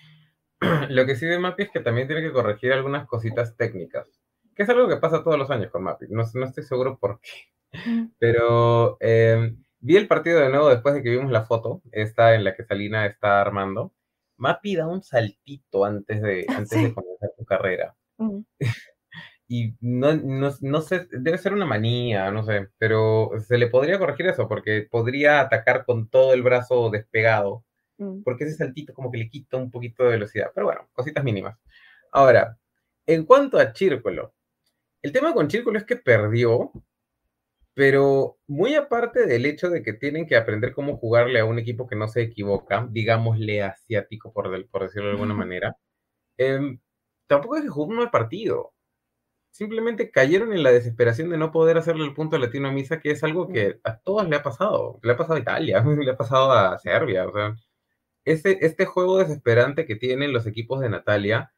Lo que sí de Mapi es que también tiene que corregir algunas cositas técnicas, que es algo que pasa todos los años con Mapi. No, no estoy seguro por qué. Pero Vi el partido de nuevo después de que vimos la foto, esta en la que Salina está armando. Mapi da un saltito antes de, antes de comenzar su carrera. y no, no, sé, debe ser una manía, no sé, pero se le podría corregir eso porque podría atacar con todo el brazo despegado, mm. porque ese saltito como que le quita un poquito de velocidad. Pero bueno, cositas mínimas. Ahora, en cuanto a Círculo, el tema con Círculo es que perdió pero muy aparte del hecho de que tienen que aprender cómo jugarle a un equipo que no se equivoca, digámosle asiático por, por decirlo de alguna manera, em, tampoco es que jugó un mal partido. Simplemente cayeron en la desesperación de no poder hacerle el punto a Latino a Misa, que es algo que a todos le ha pasado. Le ha pasado a Italia, le ha pasado a Serbia. O sea, este, este juego desesperante que tienen los equipos de Natalia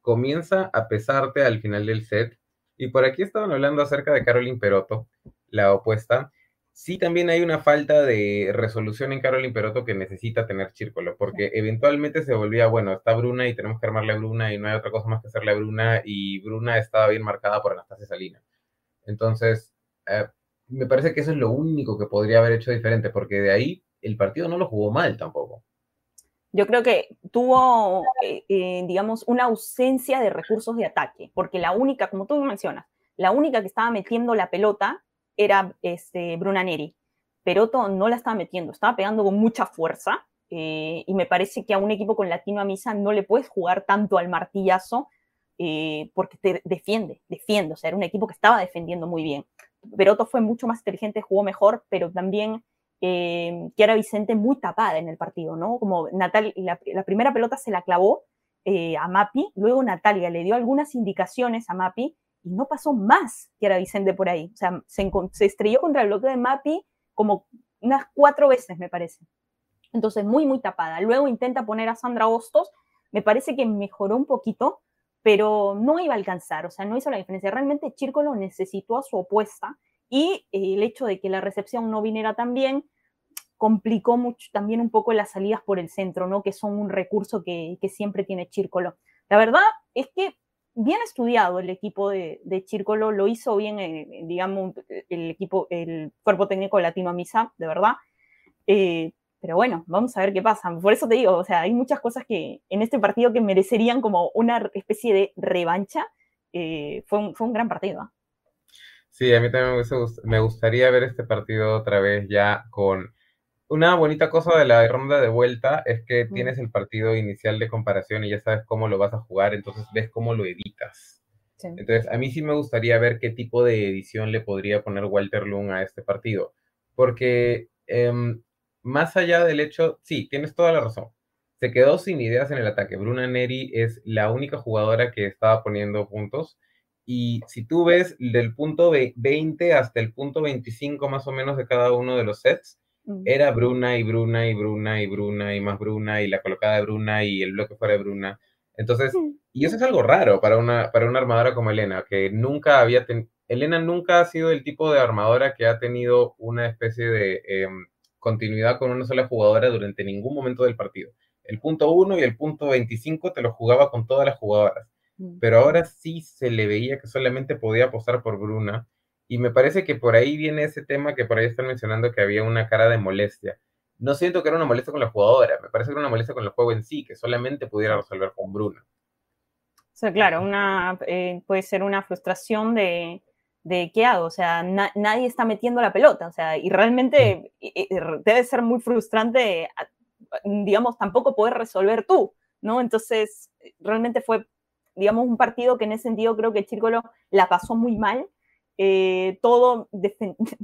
comienza a pesarte al final del set. Y por aquí estaban hablando acerca de Caroline Perotto, la opuesta, sí también hay una falta de resolución en Carolyn Perotto que necesita tener Círculo, porque eventualmente se volvía, bueno, está Bruna y tenemos que armarle a Bruna y no hay otra cosa más que hacerle a Bruna y Bruna estaba bien marcada por Anastasia Salina. Entonces, eh, me parece que eso es lo único que podría haber hecho diferente, porque de ahí el partido no lo jugó mal tampoco. Yo creo que tuvo, eh, eh, digamos, una ausencia de recursos de ataque, porque la única, como tú mencionas, la única que estaba metiendo la pelota era este, Bruna Neri. Peroto no la estaba metiendo, estaba pegando con mucha fuerza eh, y me parece que a un equipo con latino a misa no le puedes jugar tanto al martillazo porque te defiende, defiende, o sea, era un equipo que estaba defendiendo muy bien. Peroto fue mucho más inteligente, jugó mejor, pero también eh, Kiara Vicente muy tapada en el partido, ¿no? Como Natalia, la, primera pelota se la clavó eh, a Mapi, luego Natalia le dio algunas indicaciones a Mapi y no pasó más Kiara Vicente por ahí. O sea, se, se estrelló contra el bloque de Mapi como unas cuatro veces, me parece. Entonces, muy, muy tapada. Luego intenta poner a Sandra Hostos, me parece que mejoró un poquito, pero no iba a alcanzar, o sea, no hizo la diferencia. Realmente Chírcolo necesitó a su opuesta y eh, el hecho de que la recepción no viniera tan bien complicó mucho también un poco las salidas por el centro, ¿no? Que son un recurso que, siempre tiene Chírcolo. La verdad es que bien estudiado el equipo de, de Chírcolo, lo hizo bien, eh, digamos, el equipo, el cuerpo técnico latino misa, de verdad. Eh, pero bueno, vamos a ver qué pasa. Por eso te digo, o sea, hay muchas cosas que en este partido que merecerían como una especie de revancha. Eh, fue, fue un gran partido. Sí, a mí también me, gustaría ver este partido otra vez ya con... Una bonita cosa de la ronda de vuelta es que tienes el partido inicial de comparación y ya sabes cómo lo vas a jugar, entonces ves cómo lo editas. Entonces, a mí sí me gustaría ver qué tipo de edición le podría poner Walter Lung a este partido, porque em, más allá del hecho, sí, tienes toda la razón. Se quedó sin ideas en el ataque. Bruna Neri es la única jugadora que estaba poniendo puntos. Y si tú ves del punto 20 hasta el punto 25 más o menos de cada uno de los sets, era Bruna y Bruna y Bruna y Bruna y más Bruna y la colocada de Bruna y el bloque fuera de Bruna. Entonces, y eso es algo raro para una, para una armadora como Elena, que nunca había tenido... Elena nunca ha sido el tipo de armadora que ha tenido una especie de... Em, continuidad con una sola jugadora durante ningún momento del partido. El punto 1 y el punto 25 te lo jugaba con todas las jugadoras. Pero ahora sí se le veía que solamente podía apostar por Bruna. Y me parece que por ahí viene ese tema que por ahí están mencionando que había una cara de molestia. No siento que era una molestia con la jugadora, me parece que era una molestia con el juego en sí, que solamente pudiera resolver con Bruna. O sea, claro, una, eh, puede ser una frustración de, de qué hago, o sea, nadie está metiendo la pelota, o sea, y realmente debe ser muy frustrante, digamos, tampoco poder resolver tú, ¿no? Entonces, realmente fue, digamos, un partido que en ese sentido creo que Chírcolo la pasó muy mal, eh, todo, de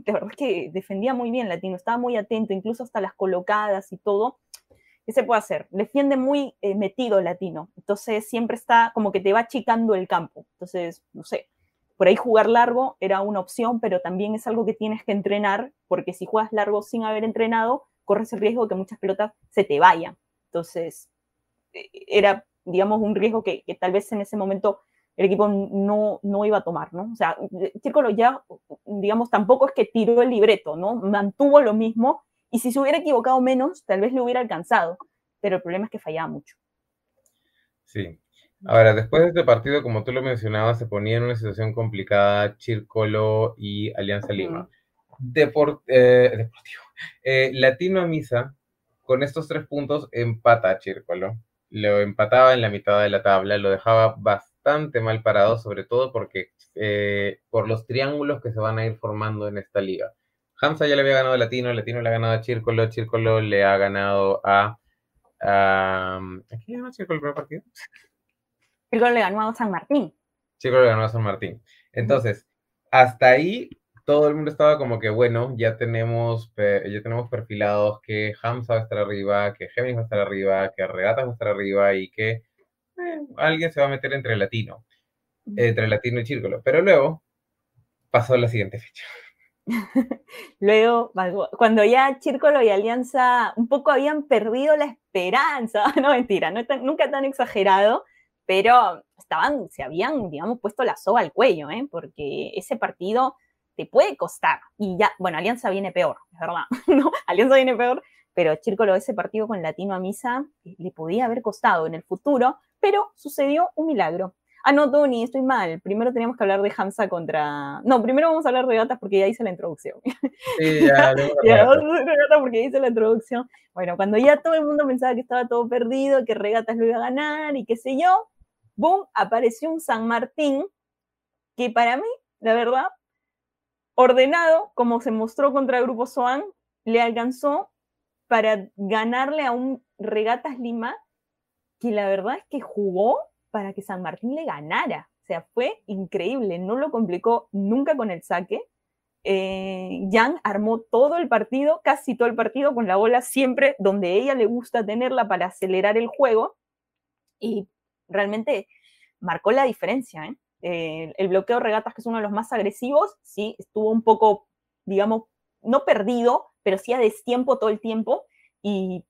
verdad que defendía muy bien Latino, estaba muy atento, incluso hasta las colocadas y todo. ¿Qué se puede hacer? Defiende muy eh, metido Latino, entonces siempre está como que te va achicando el campo. Entonces, no sé, por ahí jugar largo era una opción, pero también es algo que tienes que entrenar, porque si juegas largo sin haber entrenado, corres el riesgo de que muchas pelotas se te vayan. Entonces, e, era, digamos, un riesgo que, tal vez en ese momento el equipo no, no iba a tomar, ¿no? O sea, Círculo ya, digamos, tampoco es que tiró el libreto, ¿no? Mantuvo lo mismo y si se hubiera equivocado menos, tal vez le hubiera alcanzado, pero el problema es que fallaba mucho. Sí, Ahora, después de este partido, como tú lo mencionabas, se ponía en una situación complicada Chircolo y Alianza Lima. Eh, deportivo. Eh, Latino Misa, con estos tres puntos, empata a Chircolo. Lo empataba en la mitad de la tabla, lo dejaba bastante mal parado, sobre todo porque eh, por los triángulos que se van a ir formando en esta liga. Hamza ya le había ganado a Latino, Latino le ha ganado a Chircolo, Chircolo le ha ganado a... ¿A quién ganó Chircolo el primer partido? Chico le ganó a San Martín. Chico le ganó a San Martín. Entonces, hasta ahí todo el mundo estaba como que, bueno, ya tenemos, ya tenemos perfilados que Hamza va a estar arriba, que Géminis va a estar arriba, que Regatas va a estar arriba y que eh, alguien se va a meter entre latino, entre latino y círculo. Pero luego pasó la siguiente fecha. Luego, cuando ya Círculo y Alianza un poco habían perdido la esperanza, no mentira, no nunca tan exagerado, pero estaban, se habían, digamos, puesto la soga al cuello, ¿eh? porque ese partido te puede costar. Y ya, bueno, Alianza viene peor, es verdad, ¿no? Alianza viene peor, pero Chírcolo, ese partido con Latino a Misa eh, le podía haber costado en el futuro, pero sucedió un milagro. Ah, no, Tony, estoy mal. Primero teníamos que hablar de Hamza contra. No, primero vamos a hablar de regatas porque ya hice la introducción. Sí, ya, ya vamos a regatas porque ya hice la introducción. Bueno, cuando ya todo el mundo pensaba que estaba todo perdido, que regatas lo iba a ganar y qué sé yo, boom, apareció un San Martín que para mí, la verdad, ordenado, como se mostró contra el Grupo Soan, le alcanzó para ganarle a un Regatas Lima que la verdad es que jugó para que San Martín le ganara. O sea, fue increíble, no lo complicó nunca con el saque. Eh, Jan armó todo el partido, casi todo el partido, con la bola siempre donde ella le gusta tenerla para acelerar el juego. Y realmente marcó la diferencia. ¿eh? Eh, el bloqueo regatas, que es uno de los más agresivos, sí, estuvo un poco, digamos, no perdido, pero sí a destiempo todo el tiempo. Y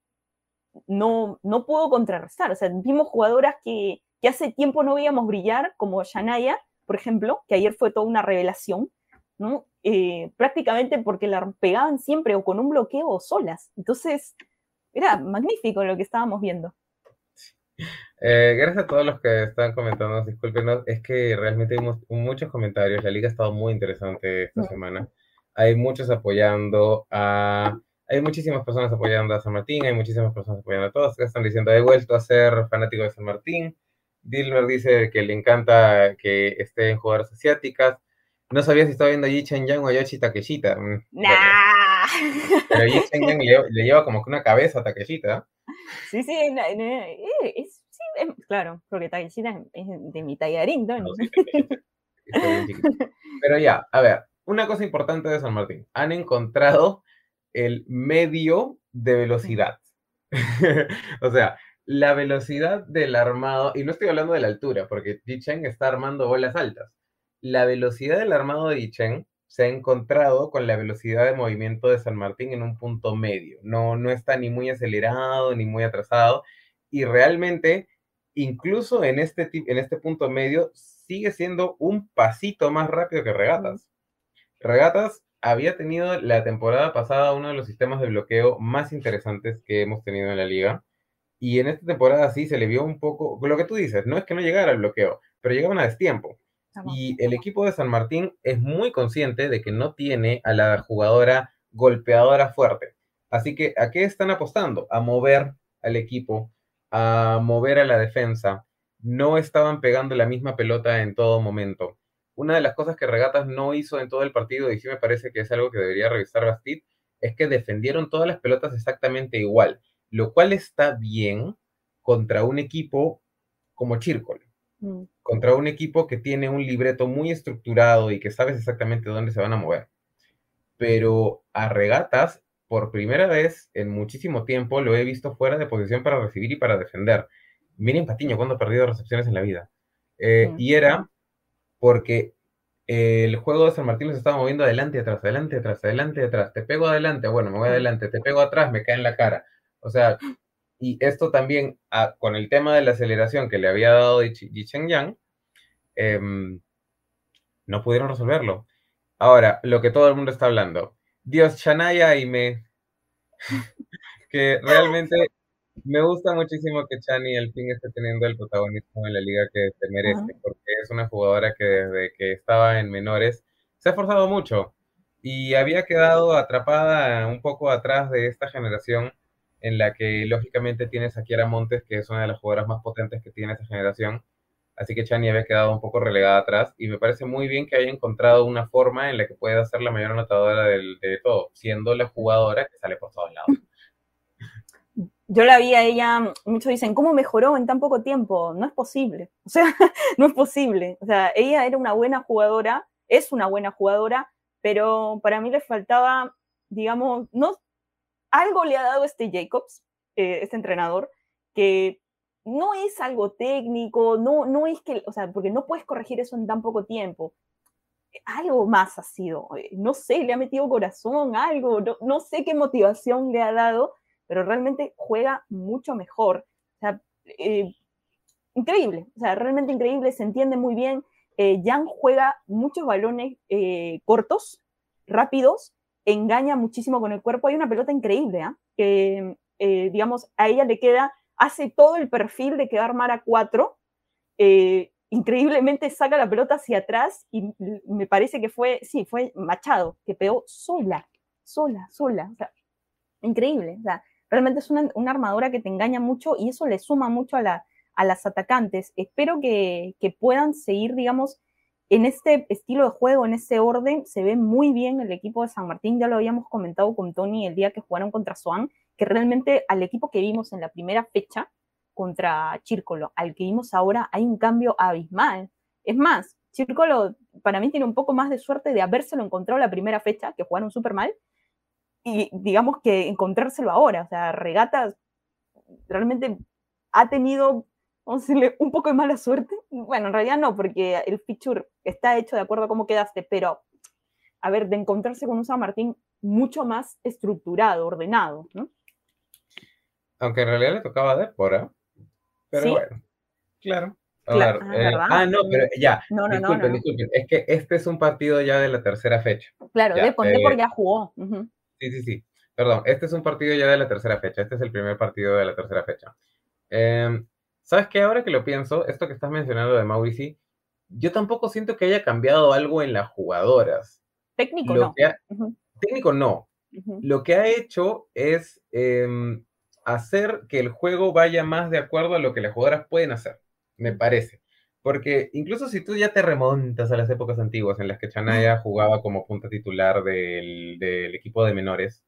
no, no pudo contrarrestar. O sea, vimos jugadoras que, que hace tiempo no veíamos brillar, como Yanaya, por ejemplo, que ayer fue toda una revelación, ¿no? Eh, prácticamente porque la pegaban siempre o con un bloqueo o solas. Entonces, era magnífico lo que estábamos viendo. Eh, gracias a todos los que están comentando, discúlpenos, es que realmente vimos muchos comentarios, la liga ha estado muy interesante esta semana. Hay muchos apoyando a hay muchísimas personas apoyando a San Martín, hay muchísimas personas apoyando a todos. Están diciendo, he vuelto a ser fanático de San Martín. Dilmer dice que le encanta que esté en jugadoras asiáticas. No sabía si estaba viendo Yi Chen Yang o Yoshi Takeshita. Mm, nah. Pero Yi Chen Yang le, lleva como que una cabeza a Takeshita. Sí, sí, eh, es, sí claro, porque Takeshita es de mi tallarín, ¿no? Pero ya, a ver, una cosa importante de San Martín. Han encontrado el medio de velocidad. o sea, la velocidad del armado, y no estoy hablando de la altura, porque Dichen está armando bolas altas. La velocidad del armado de Dichen se ha encontrado con la velocidad de movimiento de San Martín en un punto medio. No, no está ni muy acelerado ni muy atrasado. Y realmente, incluso en este, en este punto medio, sigue siendo un pasito más rápido que Regatas. Regatas había tenido la temporada pasada uno de los sistemas de bloqueo más interesantes que hemos tenido en la liga. Y en esta temporada sí se le vio un poco, lo que tú dices, no es que no llegara al bloqueo, pero llegaban a destiempo. Y el equipo de San Martín es muy consciente de que no tiene a la jugadora golpeadora fuerte. Así que, ¿a qué están apostando? A mover al equipo, a mover a la defensa. No estaban pegando la misma pelota en todo momento una de las cosas que Regatas no hizo en todo el partido, y sí me parece que es algo que debería revisar Bastit, es que defendieron todas las pelotas exactamente igual, lo cual está bien contra un equipo como Chircol, mm. contra un equipo que tiene un libreto muy estructurado y que sabes exactamente dónde se van a mover. Pero a Regatas, por primera vez en muchísimo tiempo, lo he visto fuera de posición para recibir y para defender. Miren Patiño cuando ha perdido recepciones en la vida. Eh. Y era porque el juego de San Martín se estaba moviendo adelante, atrás, adelante, atrás, adelante, atrás. Te pego adelante, bueno, me voy adelante, te pego atrás, me cae en la cara. O sea, y esto también ah, con el tema de la aceleración que le había dado Yi Chen Yang, em, no pudieron resolverlo. Ahora, lo que todo el mundo está hablando. Dios, Chanaya y me. que realmente me gusta muchísimo que Chani al fin esté teniendo el protagonismo en la liga que se merece, porque es una jugadora que desde que estaba en menores se ha esforzado mucho y había quedado atrapada un poco atrás de esta generación en la que lógicamente tienes a Kiara Montes, que es una de las jugadoras más potentes que tiene esa generación. Así que Chani había quedado un poco relegada atrás y me parece muy bien que haya encontrado una forma en la que pueda ser la mayor anotadora de todo, siendo la jugadora que sale por todos lados yo la vi a ella, muchos dicen, ¿cómo mejoró en tan poco tiempo? No es posible, o sea, no es posible. O sea, ella era una buena jugadora, es una buena jugadora, pero para mí le faltaba, digamos, no, algo le ha dado este Jacobs, eh, este entrenador, que no es algo técnico, no, no es que, o sea, porque no puedes corregir eso en tan poco tiempo. Algo más ha sido, eh, no sé, le ha metido corazón, algo, no, no sé qué motivación le ha dado, pero realmente juega mucho mejor. O sea, eh, increíble, o sea, realmente increíble, se entiende muy bien. Eh, Jan juega muchos balones eh, cortos, rápidos, engaña muchísimo con el cuerpo. Hay una pelota increíble, ¿ah? que, digamos, a ella le queda, hace todo el perfil de quedar mar a cuatro. increíblemente saca la pelota hacia atrás y me parece que fue, sí, fue Machado, que pegó sola, sola, sola. Increíble. Realmente es una, armadura que te engaña mucho y eso le suma mucho a, la, a las atacantes. Espero que, puedan seguir, digamos, en este estilo de juego, en ese orden, se ve muy bien el equipo de San Martín. Ya lo habíamos comentado con Tony el día que jugaron contra Swan, que realmente al equipo que vimos en la primera fecha contra Chírcolo, al que vimos ahora, hay un cambio abismal. Es más, Chírcolo para mí tiene un poco más de suerte de habérselo encontrado la primera fecha, que jugaron súper mal, y digamos que encontrárselo ahora. O sea, Regatas realmente ha tenido vamos a decirle, un poco de mala suerte. Bueno, en realidad no, porque el feature está hecho de acuerdo a cómo quedaste, pero, a ver, de encontrarse con un San Martín mucho más estructurado, ordenado, ¿no? Aunque en realidad le tocaba a Dépora, pero bueno, claro. ah, eh, ah, no, pero ya, no, no, disculpen, disculpen, es que este es un partido ya de la tercera fecha. Claro, ya, Dépora eh, ya jugó. Sí, sí, sí. Perdón, este es un partido ya de la tercera fecha, este es el primer partido de la tercera fecha. Eh, ¿Sabes qué? Ahora que lo pienso, esto que estás mencionando de Maurici, yo tampoco siento que haya cambiado algo en las jugadoras. Técnico no. Técnico no. Lo que ha hecho es em, hacer que el juego vaya más de acuerdo a lo que las jugadoras pueden hacer, me parece. Porque incluso si tú ya te remontas a las épocas antiguas en las que Chanaya jugaba como punta titular del, equipo de menores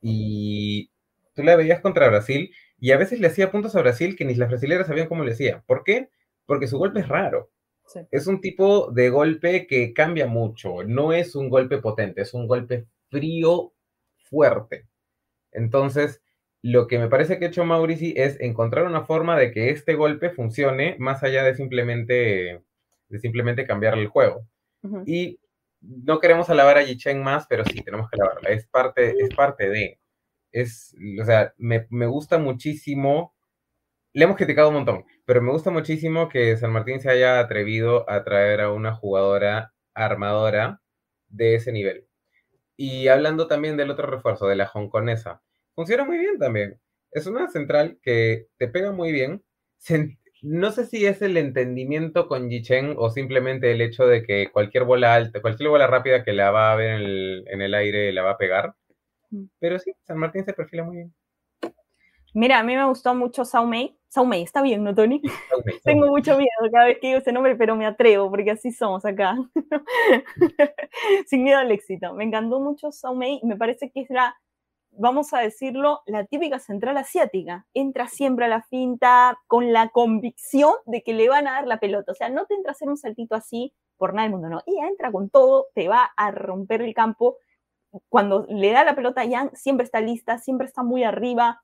y tú la veías contra Brasil y a veces le hacía puntos a Brasil que ni las brasileñas sabían cómo le hacía. ¿Por qué? Porque su golpe es raro. Es un tipo de golpe que cambia mucho. No es un golpe potente, es un golpe frío, fuerte. Entonces, lo que me parece que ha hecho Maurici es encontrar una forma de que este golpe funcione más allá de simplemente, de simplemente cambiar el juego. Y no queremos alabar a Yichen más, pero sí tenemos que alabarla. Es parte, es parte de es, o sea, me, me, gusta muchísimo, le hemos criticado un montón, pero me gusta muchísimo que San Martín se haya atrevido a traer a una jugadora armadora de ese nivel. Y hablando también del otro refuerzo, de la hongkonesa, funciona muy bien también. Es una central que te pega muy bien. no sé si es el entendimiento con Yichen o simplemente el hecho de que cualquier bola alta, cualquier bola rápida que la va a ver en el, en el aire la va a pegar. Pero sí, San Martín se perfila muy bien. Mira, a mí me gustó mucho Saumei. Saumei, está bien, ¿no, Tony? Tengo mucho miedo cada vez que digo ese nombre, pero me atrevo, porque así somos acá. Sin miedo al éxito. Me encantó mucho Saumei me parece que es la, vamos a decirlo, la típica central asiática. Entra siempre a la finta con la convicción de que le van a dar la pelota. O sea, no te entra a hacer un saltito así por nada del mundo, no. Ella entra con todo, te va a romper el campo cuando le da la pelota Yang, siempre está lista, siempre está muy arriba.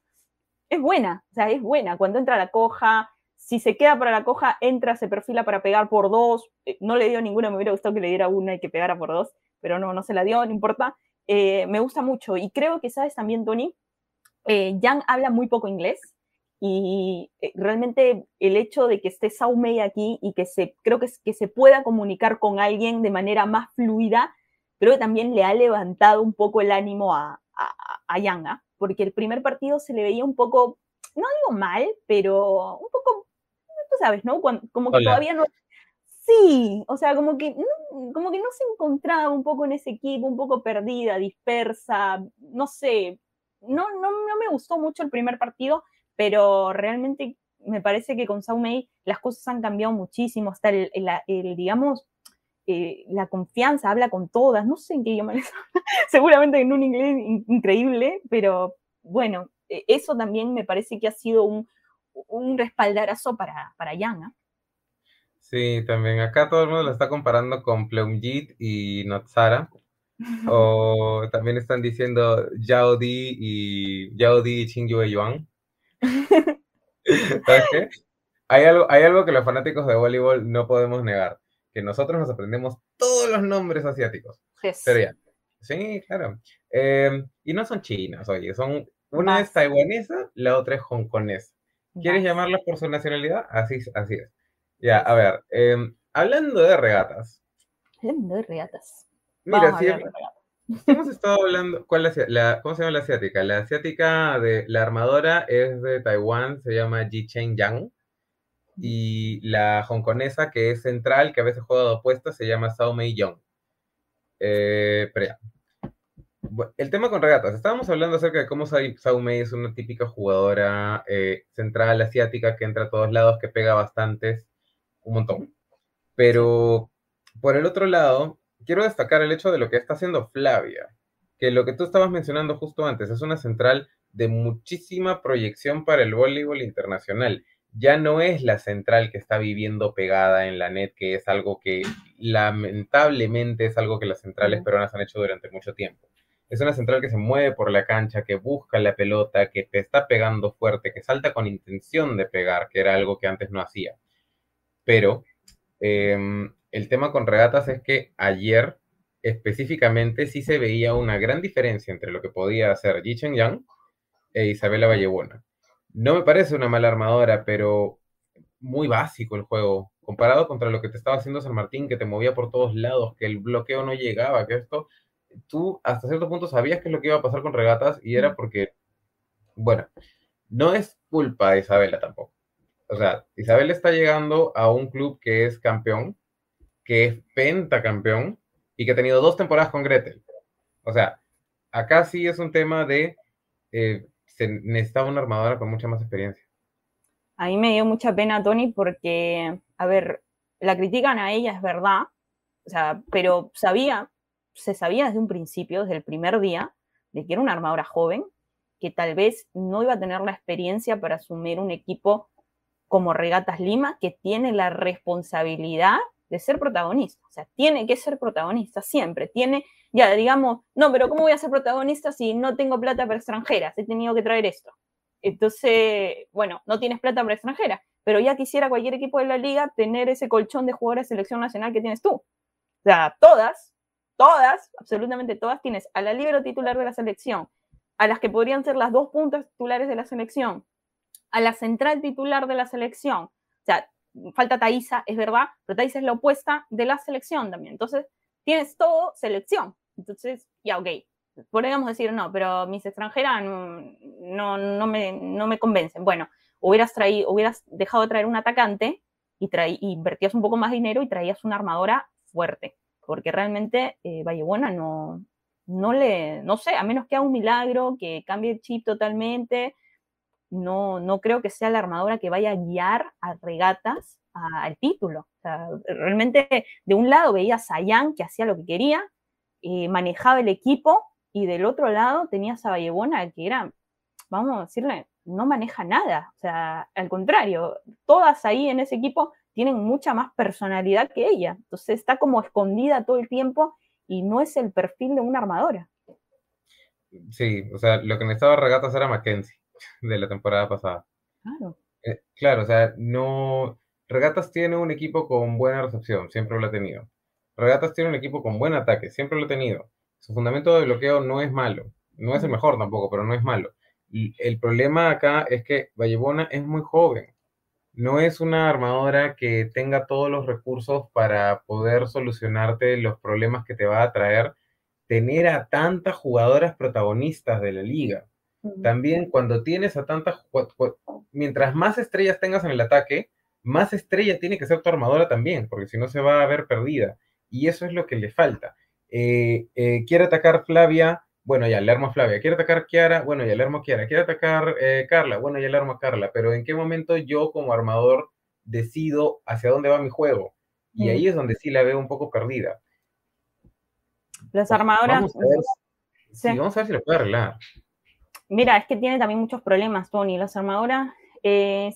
Es buena, o sea, es buena. Cuando entra la coja, si se queda para la coja, entra, se perfila para pegar por dos. Eh, no le dio ninguna, me hubiera gustado que le diera una y que pegara por dos, pero no, no se la dio, no importa. Eh, me gusta mucho y creo que, ¿sabes también, Tony? Eh, Yang habla muy poco inglés y realmente el hecho de que esté Saumei aquí y que se, creo que, que se pueda comunicar con alguien de manera más fluida, creo que también le ha levantado un poco el ánimo a, a, Yanga, porque el primer partido se le veía un poco, no digo mal, pero un poco, tú sabes, ¿no? como que todavía no... Sí, o sea, como que, como que no se encontraba un poco en ese equipo, un poco perdida, dispersa, no sé, no, no, no me gustó mucho el primer partido, pero realmente me parece que con Saumei las cosas han cambiado muchísimo, hasta el, el digamos, eh, la confianza, habla con todas, no sé en qué idioma les habla, seguramente en un inglés increíble, pero bueno, e, eso también me parece que ha sido un, un respaldarazo para, para Yang. Sí, también acá todo el mundo lo está comparando con Pleumjit y Notzara. o también están diciendo Yao Di y Yao Di y Ching Yue Yuan. ¿Sabes qué? Hay algo, hay algo que los fanáticos de voleibol no podemos negar que nosotros nos aprendemos todos los nombres asiáticos. Pero ya. Sí, claro. Em, y no son chinas, oye, son una es taiwanesa, la otra es hongkonesa. ¿Quieres llamarlas por su nacionalidad? Así, así es. Ya, a ver, em, hablando de regatas. Hablando de regatas. Mira, si hemos estado hablando, ¿cuál es la, ¿cómo se llama la asiática? La asiática de la armadora es de Taiwán, se llama Ji Chen Yang y la hongkonesa, que es central, que a veces juega de opuesta, se llama Sao Mei Young. Eh, pero el tema con regatas. Estábamos hablando acerca de cómo Sao Mei es una típica jugadora eh, central asiática que entra a todos lados, que pega bastantes, un montón. Pero por el otro lado, quiero destacar el hecho de lo que está haciendo Flavia, que lo que tú estabas mencionando justo antes es una central de muchísima proyección para el voleibol internacional. Ya no es la central que está viviendo pegada en la net, que es algo que lamentablemente es algo que las centrales peruanas han hecho durante mucho tiempo. Es una central que se mueve por la cancha, que busca la pelota, que te está pegando fuerte, que salta con intención de pegar, que era algo que antes no hacía. Pero em, el tema con regatas es que ayer específicamente sí se veía una gran diferencia entre lo que podía hacer Yi Chen Yang e Isabela Vallebona. No me parece una mala armadora, pero muy básico el juego. Comparado contra lo que te estaba haciendo San Martín, que te movía por todos lados, que el bloqueo no llegaba, que esto, tú hasta cierto punto sabías qué es lo que iba a pasar con regatas y era porque, bueno, no es culpa de Isabela tampoco. O sea, Isabela está llegando a un club que es campeón, que es pentacampeón y que ha tenido dos temporadas con Gretel. O sea, acá sí es un tema de eh, se necesitaba una armadora con mucha más experiencia. A mí me dio mucha pena, Tony, porque, a ver, la critican a ella, es verdad, o sea, pero sabía, se sabía desde un principio, desde el primer día, de que era una armadora joven, que tal vez no iba a tener la experiencia para asumir un equipo como Regatas Lima, que tiene la responsabilidad de ser protagonista. O sea, tiene que ser protagonista siempre. Tiene, ya digamos, no, pero ¿cómo voy a ser protagonista si no tengo plata para extranjeras? He tenido que traer esto. Entonces, bueno, no tienes plata para extranjeras, pero ya quisiera cualquier equipo de la liga tener ese colchón de jugadores de selección nacional que tienes tú. O sea, todas, todas, absolutamente todas, tienes a la libero titular de la selección, a las que podrían ser las dos puntas titulares de la selección, a la central titular de la selección. O sea, falta Thaisa, es verdad, pero Thaisa es la opuesta de la selección también. Entonces, tienes todo selección. Entonces, ya, ok. Podríamos decir, no, pero mis extranjeras no, no, me, no me convencen. Bueno, hubieras, traído, hubieras dejado de traer un atacante y, traí, invertías un poco más dinero y traías una armadora fuerte. Porque realmente eh, Vallebuena no, no le, no sé, a menos que haga un milagro, que cambie el chip totalmente, no, no creo que sea la armadura que vaya a guiar a regatas al título. realmente de un lado veía a Sayan que hacía lo que quería, eh, manejaba el equipo, y del otro lado tenías a Vallebona que era, vamos a decirle, no maneja nada. O sea, al contrario, todas ahí en ese equipo tienen mucha más personalidad que ella. Entonces está como escondida todo el tiempo y no es el perfil de una armadora. Sí, o sea, lo que necesitaba regatas era Mackenzie de la temporada pasada. Claro. Eh, claro, o sea, no. Regatas tiene un equipo con buena recepción, siempre lo ha tenido. Regatas tiene un equipo con buen ataque, siempre lo ha tenido. Su fundamento de bloqueo no es malo, no es el mejor tampoco, pero no es malo. El problema acá es que Vallebona es muy joven. No es una armadora que tenga todos los recursos para poder solucionarte los problemas que te va a traer tener a tantas jugadoras protagonistas de la liga. También cuando tienes a tantas, mientras más estrellas tengas en el ataque, más estrella tiene que ser tu armadora también, porque si no se va a ver perdida. Y eso es lo que le falta. Eh, eh, quiere atacar Flavia, bueno, ya le armo a Flavia. Quiere atacar Kiara, bueno, ya le armo a Kiara. Quiere atacar eh, Carla, bueno, ya le armo a Carla. Pero ¿en qué momento yo como armador decido hacia dónde va mi juego? Y ahí es donde sí la veo un poco perdida. Las armadoras... Vamos a ver, sí. vamos a ver si lo puede arreglar. Mira, es que tiene también muchos problemas, Tony. Las armadoras eh,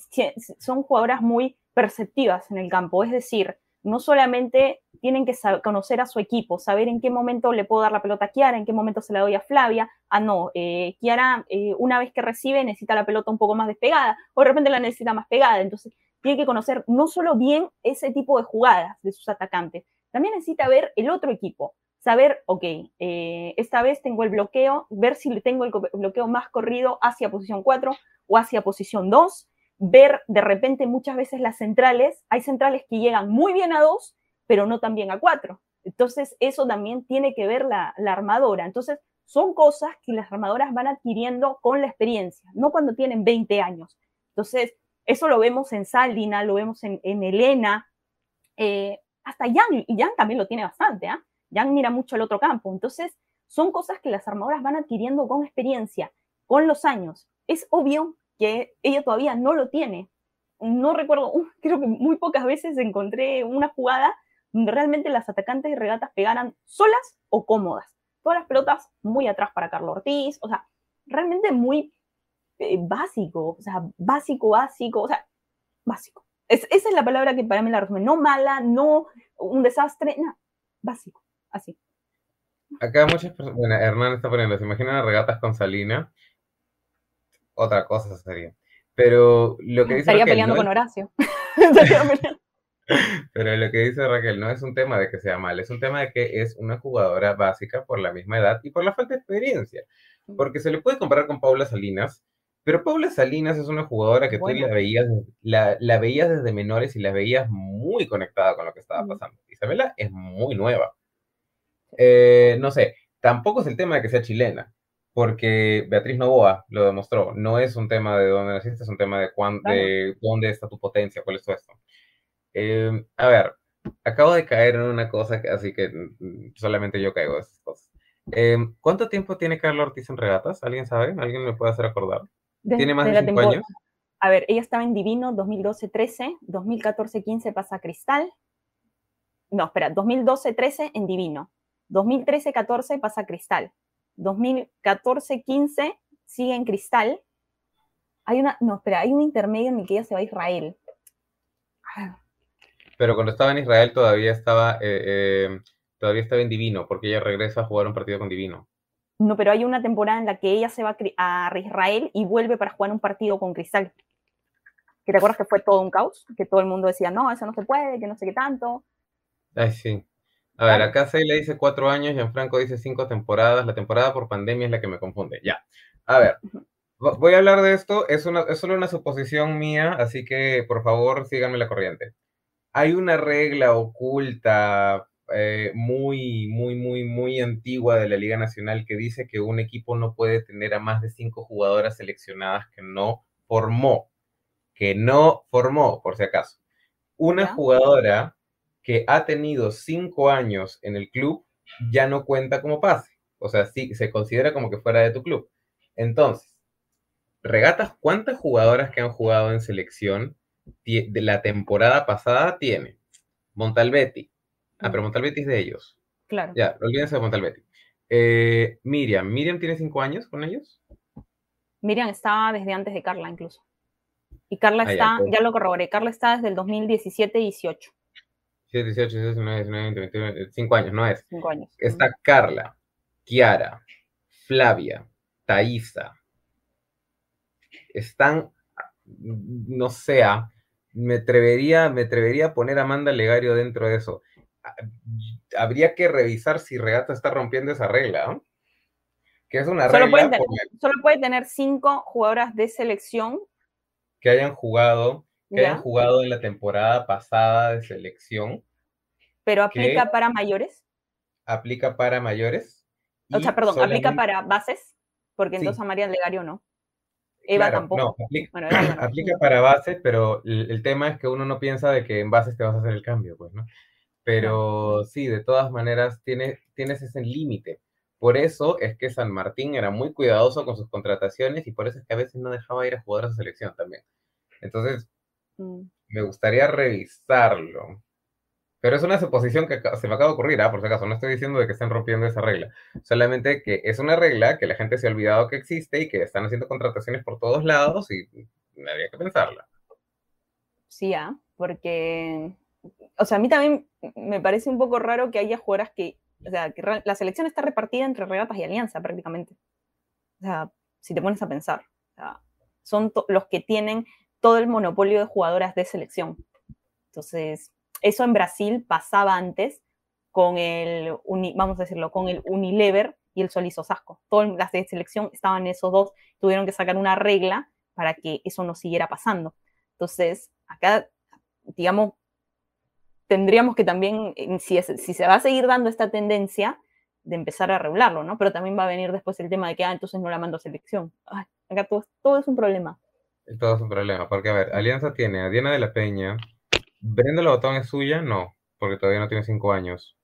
son jugadoras muy perceptivas en el campo, es decir, no solamente tienen que conocer a su equipo, saber en qué momento le puedo dar la pelota a Kiara, en qué momento se la doy a Flavia. Ah, no, eh, Kiara eh, una vez que recibe necesita la pelota un poco más despegada o de repente la necesita más pegada. Entonces, tiene que conocer no solo bien ese tipo de jugadas de sus atacantes, también necesita ver el otro equipo, saber, ok, eh, esta vez tengo el bloqueo, ver si tengo el bloqueo más corrido hacia posición 4 o hacia posición 2, ver de repente muchas veces las centrales, hay centrales que llegan muy bien a 2, pero no tan bien a 4. Entonces, eso también tiene que ver la, armadora. Entonces, son cosas que las armadoras van adquiriendo con la experiencia, no cuando tienen 20 años. Entonces, eso lo vemos en Saldina, lo vemos en, Elena, eh, hasta Jan, y Jan también lo tiene bastante, ¿ah? Yang mira mucho al otro campo. Entonces, son cosas que las armadoras van adquiriendo con experiencia, con los años. Es obvio que ella todavía no lo tiene. No recuerdo, creo que muy pocas veces encontré una jugada realmente las atacantes de regatas pegaran solas o cómodas. Todas las pelotas muy atrás para Carlos Ortiz, o sea, realmente muy eh, básico, o sea, básico, básico, o sea, básico. esa es la palabra que para mí la resume. No mala, no un desastre, no, básico, así. Acá muchas personas, bueno, Hernán está poniendo, ¿se imaginan regatas con Salina? Otra cosa sería. Pero lo que dice Estaría peleando con Horacio. Pero lo que dice Raquel no es un tema de que sea mal, es un tema de que es una jugadora básica por la misma edad y por la falta de experiencia. Porque se le puede comparar con Paula Salinas, pero Paula Salinas es una jugadora que tú la veías, la, la, veías desde menores y la veías muy conectada con lo que estaba pasando. Isabela es muy nueva. Eh, no sé, tampoco es el tema de que sea chilena, porque Beatriz Novoa lo demostró. No es un tema de dónde naciste, es un tema de, de dónde está tu potencia, cuál es tu esto. Eh, a ver, acabo de caer en una cosa, así que mm, solamente yo caigo de esas cosas. Eh, ¿Cuánto tiempo tiene Carla Ortiz en regatas? ¿Alguien sabe? ¿Alguien me puede hacer acordar? ¿Tiene más de, cinco años? A ver, ella estaba en Divino 2012-13, 2014-15 pasa a Cristal. No, espera, 2012-13 en Divino. 2013-14 pasa a Cristal. 2014-15 sigue en Cristal. Hay una, no, espera, hay un intermedio en el que ella se va a Israel. Pero cuando estaba en Israel todavía estaba, eh, eh, todavía estaba en Divino, porque ella regresa a jugar un partido con Divino. No, pero hay una temporada en la que ella se va a Israel y vuelve para jugar un partido con Cristal. ¿Que te acuerdas que fue todo un caos? Que todo el mundo decía, no, eso no se puede, que no sé qué tanto. Ay, sí. A ver, acá le dice cuatro años, y en Franco dice cinco temporadas. La temporada por pandemia es la que me confunde. Ya. A ver, voy a hablar de esto. Es, una, es solo una suposición mía, así que por favor síganme la corriente. Hay una regla oculta eh, muy, muy, muy, muy antigua de la Liga Nacional que dice que un equipo no puede tener a más de cinco jugadoras seleccionadas que no formó, que no formó, por si acaso. Una jugadora que ha tenido cinco años en el club ya no cuenta como pase. O sea, sí, se considera como que fuera de tu club. Entonces, regatas, ¿cuántas jugadoras que han jugado en selección de la temporada pasada tiene? Montalbetti, Ah, pero Montalbetti es de ellos. Claro. Ya, olvídense de Montalbetti. Eh, Miriam, ¿Miriam tiene cinco años con ellos? Miriam estaba desde antes de Carla incluso. Y Carla ah, está, ya, lo corroboré, Carla está desde el 2017-18. 18, 19, 19, 20, 21, 5 años, no es. Cinco años. Está Carla, Kiara, Flavia, Thaisa. Están, no sé, ah, me atrevería, me atrevería a poner a Amanda Legario dentro de eso habría que revisar si Regata está rompiendo esa regla, Que es una solo regla. solo puede tener cinco jugadoras de selección que hayan jugado, que hayan jugado en la temporada pasada de selección. Pero aplica para mayores. Aplica para mayores. O sea, perdón, aplica para bases, porque entonces a María Legario no. Eva tampoco. No, aplica, para bases, pero el, el, tema es que uno no piensa de que en bases te vas a hacer el cambio, pues, ¿no? Pero sí, de todas maneras tienes, tienes ese límite. Por eso es que San Martín era muy cuidadoso con sus contrataciones y por eso es que a veces no dejaba ir a jugadores a selección también. Entonces, mm. me gustaría revisarlo. Pero es una suposición que se me acaba de ocurrir, ¿ah? por si acaso. No estoy diciendo de que estén rompiendo esa regla. Solamente que es una regla que la gente se ha olvidado que existe y que están haciendo contrataciones por todos lados y había que pensarla. Sí, ¿ah? porque o sea, a mí también me parece un poco raro que haya jugadoras que, o sea, que la selección está repartida entre regatas y alianza prácticamente. O sea, si te pones a pensar, son los que tienen todo el monopolio de jugadoras de selección. Entonces, eso en Brasil pasaba antes con el, vamos a decirlo, con el Unilever y el Solís Osasco. Todas las de selección estaban esos dos, tuvieron que sacar una regla para que eso no siguiera pasando. Entonces, acá, digamos, tendríamos que también, si, se va a seguir dando esta tendencia, de empezar a regularlo, ¿no? Pero también va a venir después el tema de que, ah, entonces no la mando a selección. acá todo, es un problema. Todo es un problema, porque, a ver, Alianza tiene a Diana de la Peña, Brenda Lobotón es suya, no, porque todavía no tiene cinco años.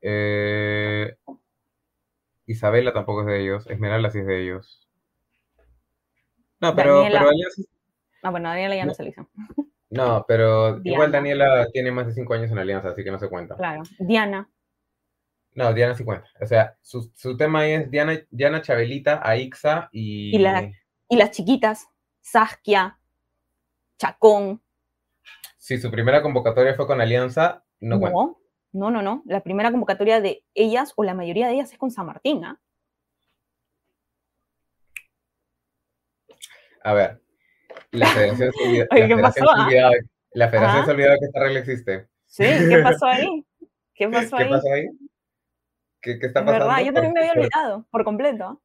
Eh, Isabela tampoco es de ellos, Esmeralda sí es de ellos. No, pero, Alianza... Ah, bueno, Daniela ya no, es selección. No, pero igual Daniela tiene más de cinco años en Alianza, así que no se cuenta. Claro. Diana. No, Diana sí cuenta. O sea, su, tema es Diana, Diana Chabelita, Aixa y... Y, y las chiquitas, Saskia, Chacón. Sí, su primera convocatoria fue con Alianza, no, no No, no, no. La primera convocatoria de ellas, o la mayoría de ellas, es con San Martín, ¿ah? A ver, la federación se olvidó, la federación se olvidó que esta regla existe. Sí, ¿qué pasó ahí? ¿Qué pasó ahí? ¿Qué pasó ahí? ¿Qué, está pasando? verdad, yo también me había olvidado, por completo.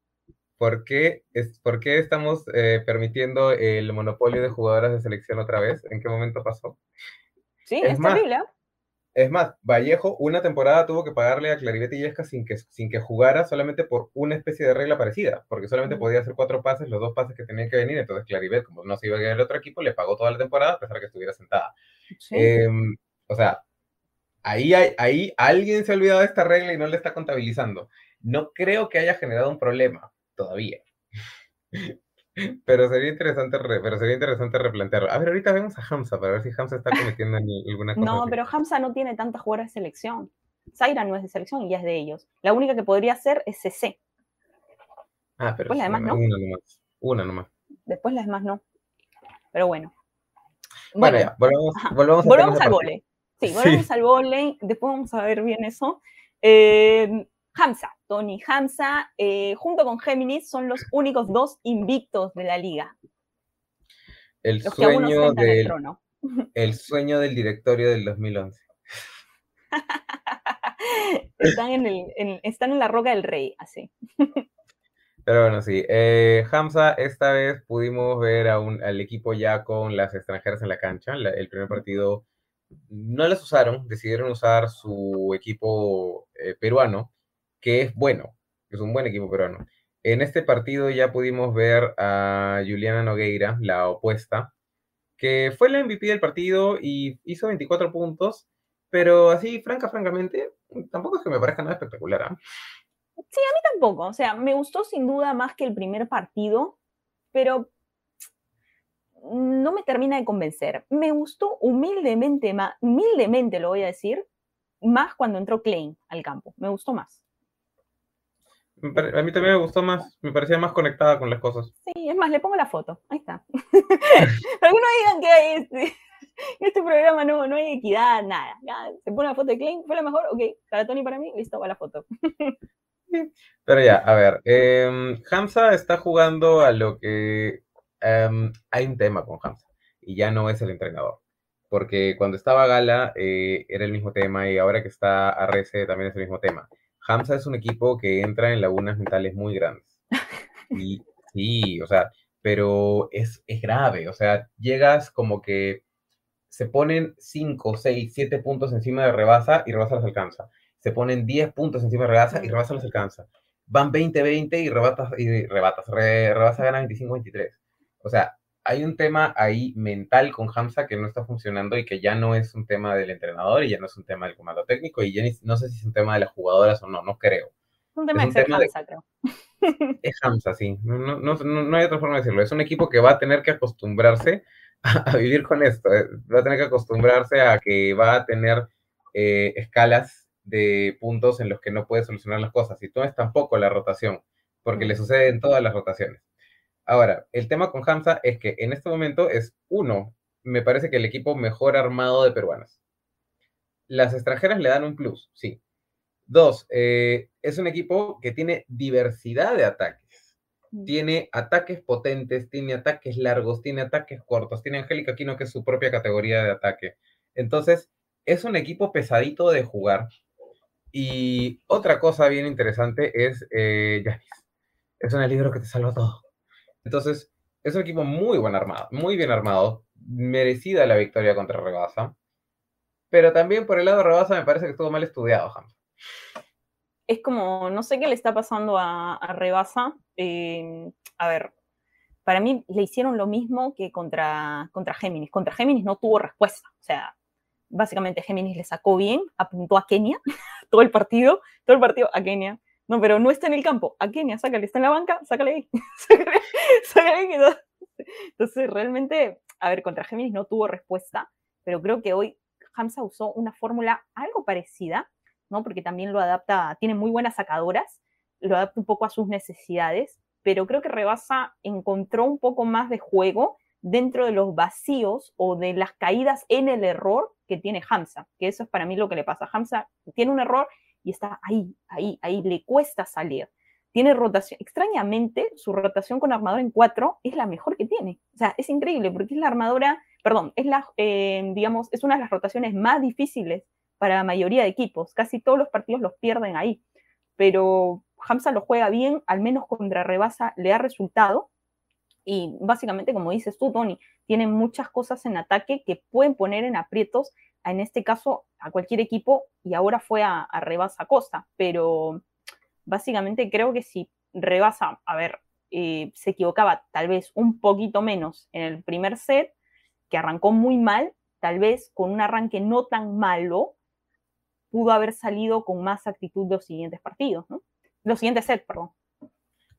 ¿Por qué, es, ¿Por qué estamos eh, permitiendo el monopolio de jugadoras de selección otra vez? ¿En qué momento pasó? Sí, es, terrible. ¿ah? Es más, Vallejo una temporada tuvo que pagarle a Claribet y Yesca sin que, sin que jugara solamente por una especie de regla parecida, porque solamente podía hacer cuatro pases, los dos pases que tenían que venir, entonces Claribet, como no se iba a ganar el otro equipo, le pagó toda la temporada a pesar de que estuviera sentada. Em, o sea, ahí, hay, ahí alguien se ha olvidado de esta regla y no le está contabilizando. No creo que haya generado un problema todavía. Pero sería interesante, pero sería interesante replantearlo. A ver, ahorita vemos a Hamza para ver si Hamza está cometiendo alguna cosa. No, pero Hamza no tiene tantas jugadoras de selección. Zaira no es de selección y ya es de ellos. La única que podría ser es CC. Ah, pero Después la no. Una nomás. Una nomás. Después las demás no. Pero bueno. Bueno, ya, volvamos, volvamos, al vole. Sí, volvemos al vole. Después vamos a ver bien eso. Eh, Hamza, Tony Hamza, eh, junto con Géminis, son los únicos dos invictos de la liga. El sueño del El sueño del directorio del 2011. están, en el, están en la roca del rey, así. Pero bueno, sí. Eh, Hamza, esta vez pudimos ver a un, al equipo ya con las extranjeras en la cancha. el primer partido no las usaron, decidieron usar su equipo eh, peruano que es bueno, es un buen equipo peruano. En este partido ya pudimos ver a Juliana Nogueira, la opuesta, que fue la MVP del partido y hizo 24 puntos, pero así, franca, francamente, tampoco es que me parezca nada espectacular. ¿ah? Sí, a mí tampoco. O sea, me gustó sin duda más que el primer partido, pero no me termina de convencer. Me gustó humildemente, humildemente lo voy a decir, más cuando entró Klein al campo. Me gustó más. A mí también me gustó más, me parecía más conectada con las cosas. Sí, es más, le pongo la foto, ahí está. No digan que hay este, este programa no, no hay equidad, nada. se pone la foto de Klein, fue la mejor, ok, para Tony para mí, listo, va la foto. Pero ya, a ver, eh, Hamza está jugando a lo que... Em, hay un tema con Hamza, y ya no es el entrenador. Porque cuando estaba Gala eh, era el mismo tema, y ahora que está Arrece también es el mismo tema Hamza es un equipo que entra en lagunas mentales muy grandes. Y sí, o sea, pero es, es grave, o sea, llegas como que se ponen 5, 6, 7 puntos encima de Rebasa y Rebasa los alcanza. Se ponen 10 puntos encima de Rebasa y Rebasa los alcanza. Van 20-20 y Rebatas, y Rebatas, Rebasa gana 25-23. O sea, hay un tema ahí mental con Hamza que no está funcionando y que ya no es un tema del entrenador y ya no es un tema del comando técnico y ya no sé si es un tema de las jugadoras o no, no creo. Es un tema de ser Hamza, creo. Es Hamza, sí. No, no, no, hay otra forma de decirlo. Es un equipo que va a tener que acostumbrarse a, vivir con esto. Eh, va a tener que acostumbrarse a que va a tener eh, escalas de puntos en los que no puede solucionar las cosas. Y no es tampoco la rotación, porque le sucede en todas las rotaciones. Ahora, el tema con Hamza es que en este momento es uno, me parece que el equipo mejor armado de peruanas. Las extranjeras le dan un plus, sí. Dos, eh, es un equipo que tiene diversidad de ataques. Mm. Tiene ataques potentes, tiene ataques largos, tiene ataques cortos, tiene Angélica Aquino, que es su propia categoría de ataque. Entonces, es un equipo pesadito de jugar. Y otra cosa bien interesante es eh, Es un libro que te salva todo. Entonces, es un equipo muy buen armado, muy bien armado, merecida la victoria contra Rebasa. Pero también por el lado de Rebasa me parece que estuvo mal estudiado, Hamza. Es como, no sé qué le está pasando a, Rebasa. Eh, a ver, para mí le hicieron lo mismo que contra, contra Géminis. Contra Géminis no tuvo respuesta. O sea, básicamente Géminis le sacó bien, apuntó a Kenia todo el partido, todo el partido a Kenia. No, pero no está en el campo. A Kenia, sácale, está en la banca, sácale ahí. sácale, ahí. Entonces, realmente, a ver, contra Géminis no tuvo respuesta, pero creo que hoy Hamza usó una fórmula algo parecida, ¿no? Porque también lo adapta, tiene muy buenas sacadoras, lo adapta un poco a sus necesidades, pero creo que Rebasa encontró un poco más de juego dentro de los vacíos o de las caídas en el error que tiene Hamza, que eso es para mí lo que le pasa. Hamza tiene un error y está ahí, ahí, ahí, le cuesta salir. Tiene rotación, extrañamente, su rotación con armadura en 4 es la mejor que tiene. O sea, es increíble porque es la armadura, perdón, es la, eh, digamos, es una de las rotaciones más difíciles para la mayoría de equipos. Casi todos los partidos los pierden ahí. Pero Hamza lo juega bien, al menos contra Rebasa le ha resultado. Y básicamente, como dices tú, Tony, tiene muchas cosas en ataque que pueden poner en aprietos, en este caso, a cualquier equipo, y ahora fue a, Rebasa Costa. Pero básicamente creo que si Rebasa, a ver, eh, se equivocaba tal vez un poquito menos en el primer set, que arrancó muy mal, tal vez con un arranque no tan malo, pudo haber salido con más actitud los siguientes partidos, ¿no? Los siguientes sets, perdón.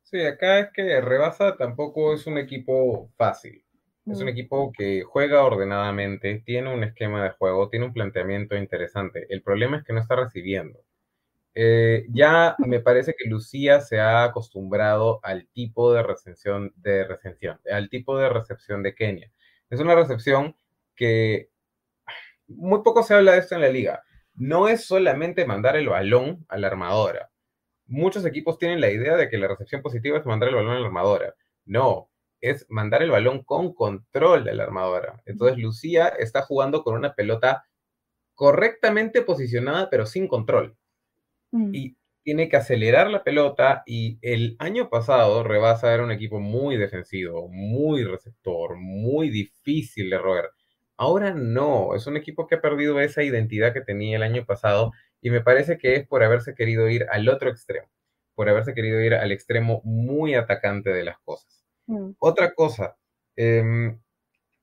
Sí, acá es que Rebasa tampoco es un equipo fácil. Es un mm. equipo que juega ordenadamente, tiene un esquema de juego, tiene un planteamiento interesante. El problema es que no está recibiendo. Eh, ya me parece que Lucía se ha acostumbrado al tipo de recepción, de recepción, al tipo de recepción de Kenia. Es una recepción que muy poco se habla de esto en la liga. No es solamente mandar el balón a la armadora muchos equipos tienen la idea de que la recepción positiva es mandar el balón a la armadora. No, es mandar el balón con control a la armadora. Entonces Lucía está jugando con una pelota correctamente posicionada, pero sin control. Mm. Y tiene que acelerar la pelota y el año pasado Rebasa era un equipo muy defensivo, muy receptor, muy difícil de roer. Ahora no, es un equipo que ha perdido esa identidad que tenía el año pasado y me parece que es por haberse querido ir al otro extremo, por haberse querido ir al extremo muy atacante de las cosas. Mm. Otra cosa, em,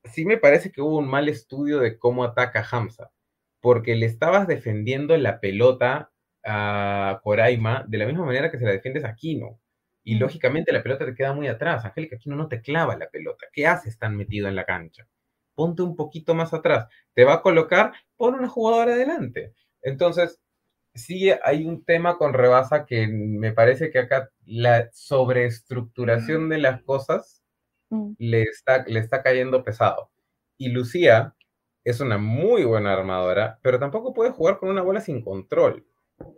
sí me parece que hubo un mal estudio de cómo ataca Hamza, porque le estabas defendiendo la pelota a Coraima de la misma manera que se la defiendes a Kino. Y mm. lógicamente la pelota te queda muy atrás. Angélica Kino no te clava la pelota. ¿Qué haces tan metido en la cancha? Ponte un poquito más atrás. Te va a colocar, pon una jugadora adelante. Entonces, sí hay un tema con Rebasa que me parece que acá la sobreestructuración de las cosas mm. le, está, le está cayendo pesado. Y Lucía es una muy buena armadora, pero tampoco puede jugar con una bola sin control.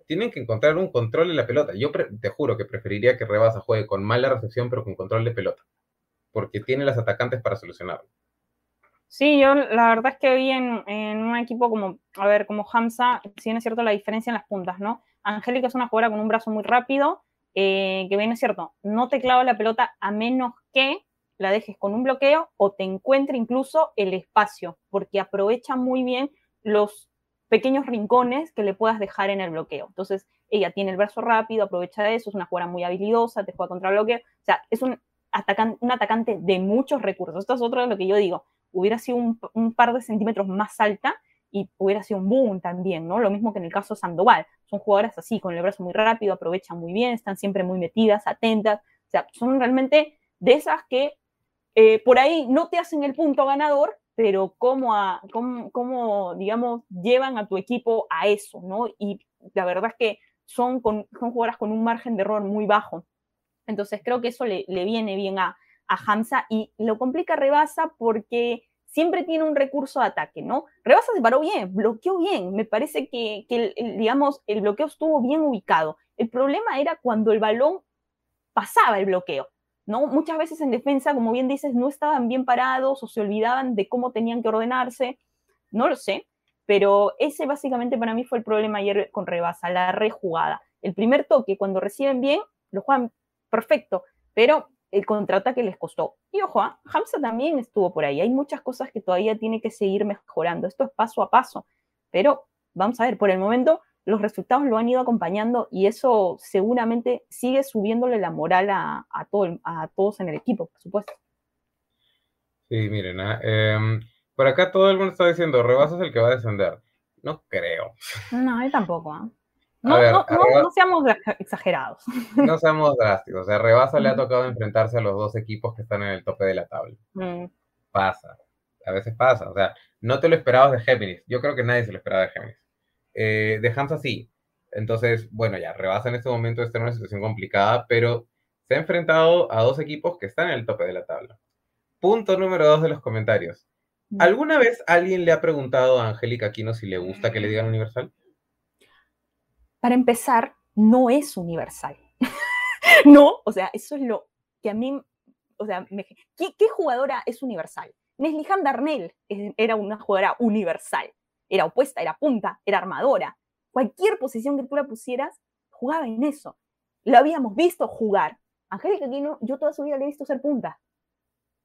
Tienen que encontrar un control en la pelota. Yo te juro que preferiría que Rebasa juegue con mala recepción, pero con control de pelota, porque tiene las atacantes para solucionarlo. Sí, yo la verdad es que vi en, un equipo como, a ver, como Hamza, si bien es cierto la diferencia en las puntas, ¿no? Angélica es una jugadora con un brazo muy rápido, eh, que bien es cierto, no te clava la pelota a menos que la dejes con un bloqueo o te encuentre incluso el espacio, porque aprovecha muy bien los pequeños rincones que le puedas dejar en el bloqueo. Entonces, ella tiene el brazo rápido, aprovecha de eso, es una jugadora muy habilidosa, te juega contra el bloqueo, o sea, es un, atacante, un atacante de muchos recursos. Esto es otro de lo que yo digo hubiera sido un, par de centímetros más alta y hubiera sido un boom también, ¿no? Lo mismo que en el caso Sandoval. Son jugadoras así, con el brazo muy rápido, aprovechan muy bien, están siempre muy metidas, atentas. O sea, son realmente de esas que eh, por ahí no te hacen el punto ganador, pero cómo, a, cómo, digamos, llevan a tu equipo a eso, ¿no? Y la verdad es que son, con, son jugadoras con un margen de error muy bajo. Entonces creo que eso le viene bien a, a Hamza y lo complica Rebasa porque siempre tiene un recurso de ataque, ¿no? Rebasa se paró bien, bloqueó bien, me parece que, el, digamos, el bloqueo estuvo bien ubicado. El problema era cuando el balón pasaba el bloqueo, ¿no? Muchas veces en defensa, como bien dices, no estaban bien parados o se olvidaban de cómo tenían que ordenarse, no lo sé, pero ese básicamente para mí fue el problema ayer con Rebasa, la rejugada. El primer toque, cuando reciben bien, lo juegan perfecto, pero el contraataque les costó. Y ojo, ¿ah? Hamza también estuvo por ahí. Hay muchas cosas que todavía tiene que seguir mejorando. Esto es paso a paso. Pero vamos a ver, por el momento los resultados lo han ido acompañando y eso seguramente sigue subiéndole la moral a, a, todo, a todos en el equipo, por supuesto. Sí, miren, ah, em, por acá todo el mundo está diciendo, Rebasa es el que va a descender. No creo. No, yo tampoco. ¿ah? No, seamos exagerados. No seamos drásticos. A Rebasa le ha tocado enfrentarse a los dos equipos que están en el tope de la tabla. Mm. Pasa. a veces pasa. O sea, no te lo esperabas de Géminis. Yo creo que nadie se lo esperaba de Géminis. Eh, de Hansa sí. Entonces, bueno, ya, Rebasa en este momento está en una situación complicada, pero se ha enfrentado a dos equipos que están en el tope de la tabla. Punto número dos de los comentarios. Mm. ¿Alguna vez alguien le ha preguntado a Angélica Aquino si le gusta que le digan universal? Para empezar, no es universal. no, o sea, eso es lo que a mí, o sea, ¿qué, jugadora es universal? Neslihan Darnell era una jugadora universal. Era opuesta, era punta, era armadora. Cualquier posición que tú la pusieras, jugaba en eso. Lo habíamos visto jugar. Angélica Aquino, yo toda su vida le he visto ser punta.